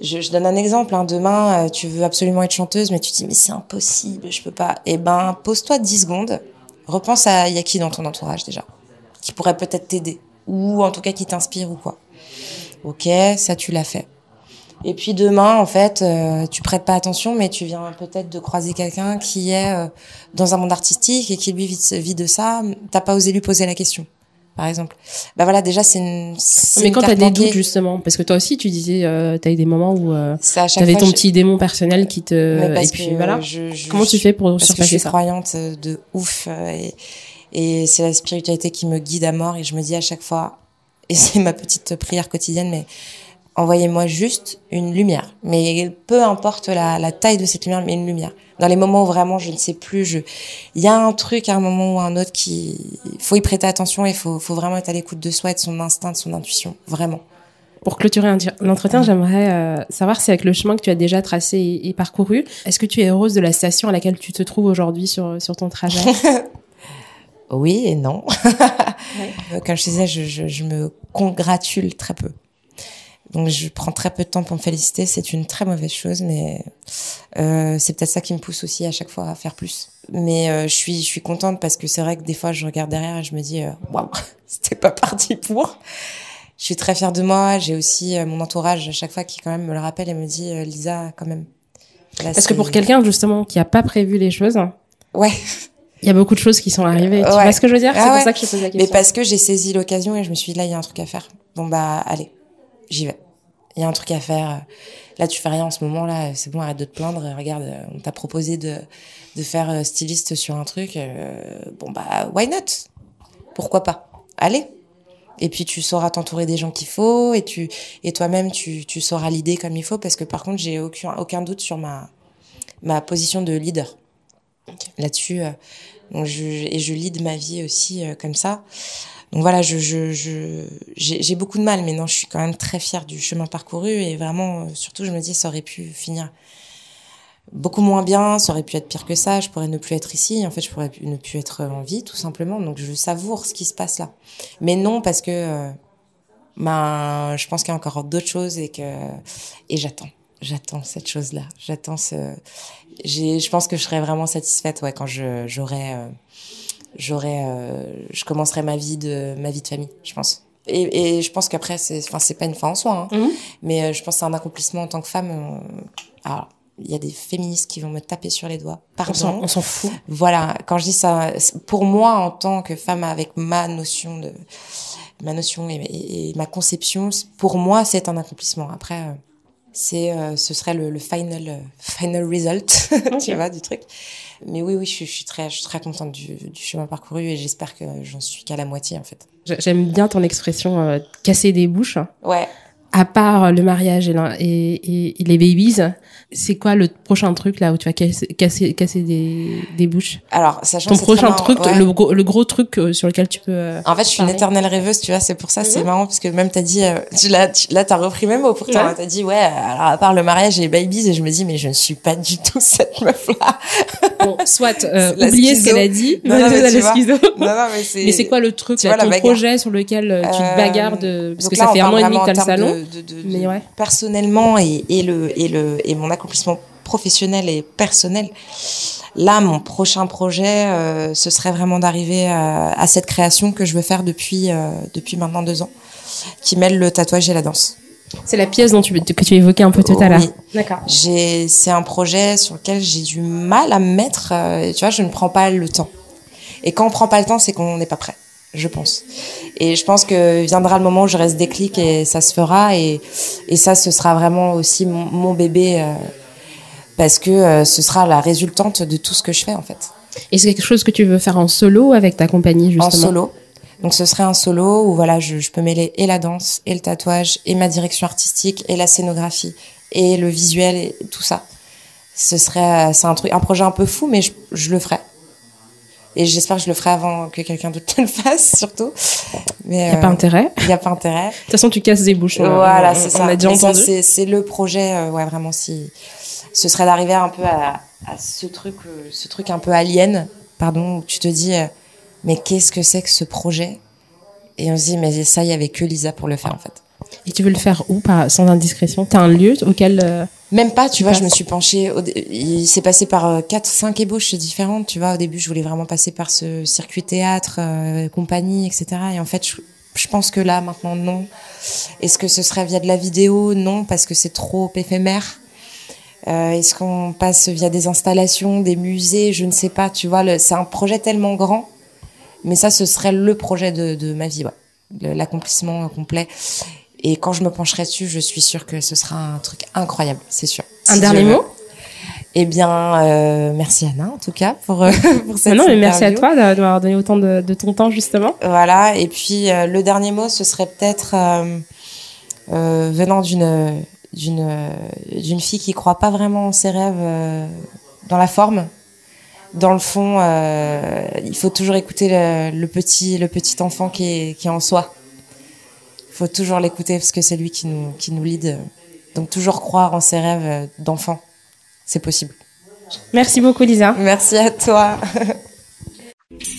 Je, donne un exemple. Hein, demain, euh, tu veux absolument être chanteuse, mais tu te dis mais c'est impossible, je peux pas. Eh ben, pose-toi 10 secondes. Repense à y a qui dans ton entourage déjà, qui pourrait peut-être t'aider, ou en tout cas qui t'inspire ou quoi. Ok, ça tu l'as fait. Et puis demain, en fait, euh, tu prêtes pas attention, mais tu viens peut-être de croiser quelqu'un qui est euh, dans un monde artistique et qui lui vit, vit de ça. T'as pas osé lui poser la question, par exemple. Bah voilà, déjà c'est une. c'est Mais une quand t'as des doutes justement, parce que toi aussi tu disais, euh, t'as eu des moments où euh, t'avais ton je- petit démon personnel qui te mais parce et puis que voilà. je- je- Comment tu fais pour parce que je surpasser suis ça croyante de ouf euh, et, et c'est la spiritualité qui me guide à mort et je me dis à chaque fois et <laughs> c'est ma petite prière quotidienne mais envoyez-moi juste une lumière. Mais peu importe la, la taille de cette lumière mais une lumière. Dans les moments où vraiment je ne sais plus je il y a un truc à un moment ou à un autre qui faut y prêter attention et faut faut vraiment être à l'écoute de soi et de son instinct de son intuition. Vraiment. Pour clôturer l'entretien, j'aimerais euh, savoir si avec le chemin que tu as déjà tracé et, et parcouru, est-ce que tu es heureuse de la station à laquelle tu te trouves aujourd'hui sur, sur ton trajet? <laughs> Oui et non. Euh, <laughs> Comme je te disais, je, je, je me congratule très peu. Donc je prends très peu de temps pour me féliciter. C'est une très mauvaise chose, mais euh, c'est peut-être ça qui me pousse aussi à chaque fois à faire plus. Mais euh, je suis je suis contente parce que c'est vrai que des fois je regarde derrière et je me dis euh, waouh, <laughs> c'était pas parti pour. Je suis très fière de moi. J'ai aussi euh, mon entourage à chaque fois qui quand même me le rappelle et me dit euh, Lisa quand même. Là, Parce que pour quelqu'un justement qui a pas prévu les choses, ouais. il y a beaucoup de choses qui sont arrivées. Tu Ouais. vois ce que je veux dire? Ah C'est pour ça que je pose la Mais question. parce que j'ai saisi l'occasion et je me suis dit, là, il y a un truc à faire. Bon, bah, allez, j'y vais. Il y a un truc à faire. Là, tu fais rien en ce moment, là, c'est bon, arrête de te plaindre. Regarde, euh, on t'a proposé de, de faire euh, styliste sur un truc. euh, bon, bah, why not? Pourquoi pas? Allez et puis tu sauras t'entourer des gens qu'il faut et tu et toi-même tu, tu sauras l'idée comme il faut parce que par contre j'ai aucun aucun doute sur ma ma position de leader là-dessus et je lead ma vie aussi comme ça. Donc voilà, je, je, je, j'ai beaucoup de mal, mais non, je suis quand même très fière du chemin parcouru et vraiment, euh, surtout, je me dis, ça aurait pu finir beaucoup moins bien, ça aurait pu être pire que ça, je pourrais ne plus être ici, en fait, je pourrais ne plus être en vie, tout simplement. Donc je savoure ce qui se passe là. Mais non, parce que, euh, ben, je pense qu'il y a encore d'autres choses et que, et j'attends. J'attends cette chose-là. J'attends ce, j'ai, je pense que je serais vraiment satisfaite, ouais, quand je, j'aurais, euh, j'aurais, euh, je commencerai ma vie de, ma vie de famille, je pense. Et, et je pense qu'après, c'est, enfin, c'est pas une fin en soi, hein, Mhm. mais euh, je pense que c'est un accomplissement en tant que femme. euh, alors, il y a des féministes qui vont me taper sur les doigts. Pardon. On s'en- on s'en fout. Voilà, quand je dis ça, pour moi, en tant que femme avec ma notion de, ma notion et, et- et ma conception, pour moi, c'est un accomplissement. Après, euh, c'est, euh, ce serait le, le final, euh, final result, <laughs> tu vois, du truc. Mais oui, oui, je suis, je suis très, je suis très contente du, du chemin parcouru et j'espère que j'en suis qu'à la moitié, en fait. J'ai- J'aime bien ton expression euh, casser des bouches. Ouais. À part le mariage et, et- et les babies, c'est quoi le prochain truc là où tu vas casser, casser, casser des, des bouches? Alors, sachant Ton que prochain truc, ouais. le, gros, le gros truc euh, sur lequel tu peux... euh, En fait, je suis une éternelle rêveuse, tu vois, c'est pour ça, c'est Mhm. marrant, parce que même t'as dit, euh, tu, là, tu, là, t'as repris mes mots pourtant, Ouais. t'as dit, ouais, alors à part le mariage et les babies, et je me dis, mais je ne suis pas du tout <laughs> cette meuf-là. Bon, soit euh, <laughs> oublier ce qu'elle a dit, Non, non, <laughs> mais la tu vois. schizo. non, non, mais c'est... Mais c'est quoi le truc, là, ton projet sur lequel tu te bagarres de... Parce que là, ça on fait un an et demi que t'as le salon. de- de- de- mais de- ouais. Personnellement et, et le et le et mon accomplissement professionnel et personnel. Là, mon prochain projet, euh, ce serait vraiment d'arriver à, à cette création que je veux faire depuis euh, depuis maintenant deux ans, qui mêle le tatouage et la danse. C'est la pièce dont tu, que tu évoquais un peu tout à l'heure. Oui. D'accord. J'ai, c'est un projet sur lequel j'ai du mal à me mettre. euh, tu vois, je ne prends pas le temps. Et quand on prend pas le temps, c'est qu'on n'est pas prêt, je pense. Et je pense que viendra le moment où j'aurai ce déclic et ça se fera. Et, et ça, ce sera vraiment aussi mon, mon bébé euh, parce que euh, ce sera la résultante de tout ce que je fais en fait. Et c'est quelque chose que tu veux faire en solo avec ta compagnie, justement En solo. Donc ce serait un solo où voilà, je, je peux mêler et la danse, et le tatouage, et ma direction artistique, et la scénographie, et le visuel, et tout ça. Ce serait, c'est un truc, un projet un peu fou, mais je, je le ferai. Et j'espère que je le ferai avant que quelqu'un d'autre <laughs> le fasse, surtout. Mais Il n'y a pas intérêt. il y a pas intérêt. De toute façon, tu casses des bouches. on- Voilà, on- c'est On ça. a déjà entendu. c'est, le projet, euh, ouais, vraiment, si, ce serait d'arriver un peu à, à ce truc, euh, ce truc un peu alien, pardon, où tu te dis, euh, mais qu'est-ce que c'est que ce projet? Et on se dit, mais ça, il y avait que Lisa pour le faire, en fait. Et tu veux le faire où, pas, sans indiscrétion? T'as un lieu auquel... euh, Même pas, tu vois, je me suis penchée. au Il s'est passé par euh, quatre, cinq ébauches différentes. Tu vois, au début, je voulais vraiment passer par ce circuit théâtre, euh, compagnie, etc. Et en fait, je, je pense que là, maintenant, non. Est-ce que ce serait via de la vidéo? Non, parce que c'est trop éphémère. Euh, Est-ce qu'on passe via des installations, des musées? Je ne sais pas. Tu vois, c'est un projet tellement grand. Mais ça, ce serait le projet de, de ma vie, ouais. L'accomplissement complet. Et quand je me pencherai dessus, je suis sûre que ce sera un truc incroyable, c'est sûr. Un Si dernier mot? Eh bien, euh, merci Anna, en tout cas, pour, euh, <laughs> pour cette Non, mais merci à toi m'avoir donné autant de, de ton temps, justement. Voilà, et puis euh, le dernier mot, ce serait peut-être euh, venant d'une d'une d'une fille qui croit pas vraiment en ses rêves dans la forme. Dans le fond, il faut toujours écouter le, le petit le petit enfant qui est qui est en soi. Il faut toujours l'écouter parce que c'est lui qui nous qui nous lead. Donc toujours croire en ses rêves d'enfant, c'est possible. Merci beaucoup, Lisa. Merci à toi. <laughs>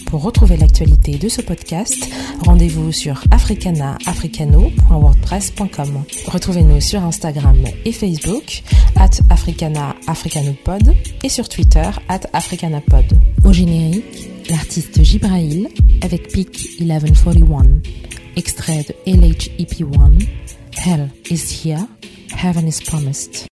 Pour retrouver l'actualité de ce podcast, rendez-vous sur africanaafricano.wordpress.com. Retrouvez-nous sur Instagram et Facebook, at africana africanopod, et sur Twitter, at africanapod. Au générique, l'artiste Gibrail avec Peak 1141, extrait de LHEP1, Hell is here, Heaven is promised.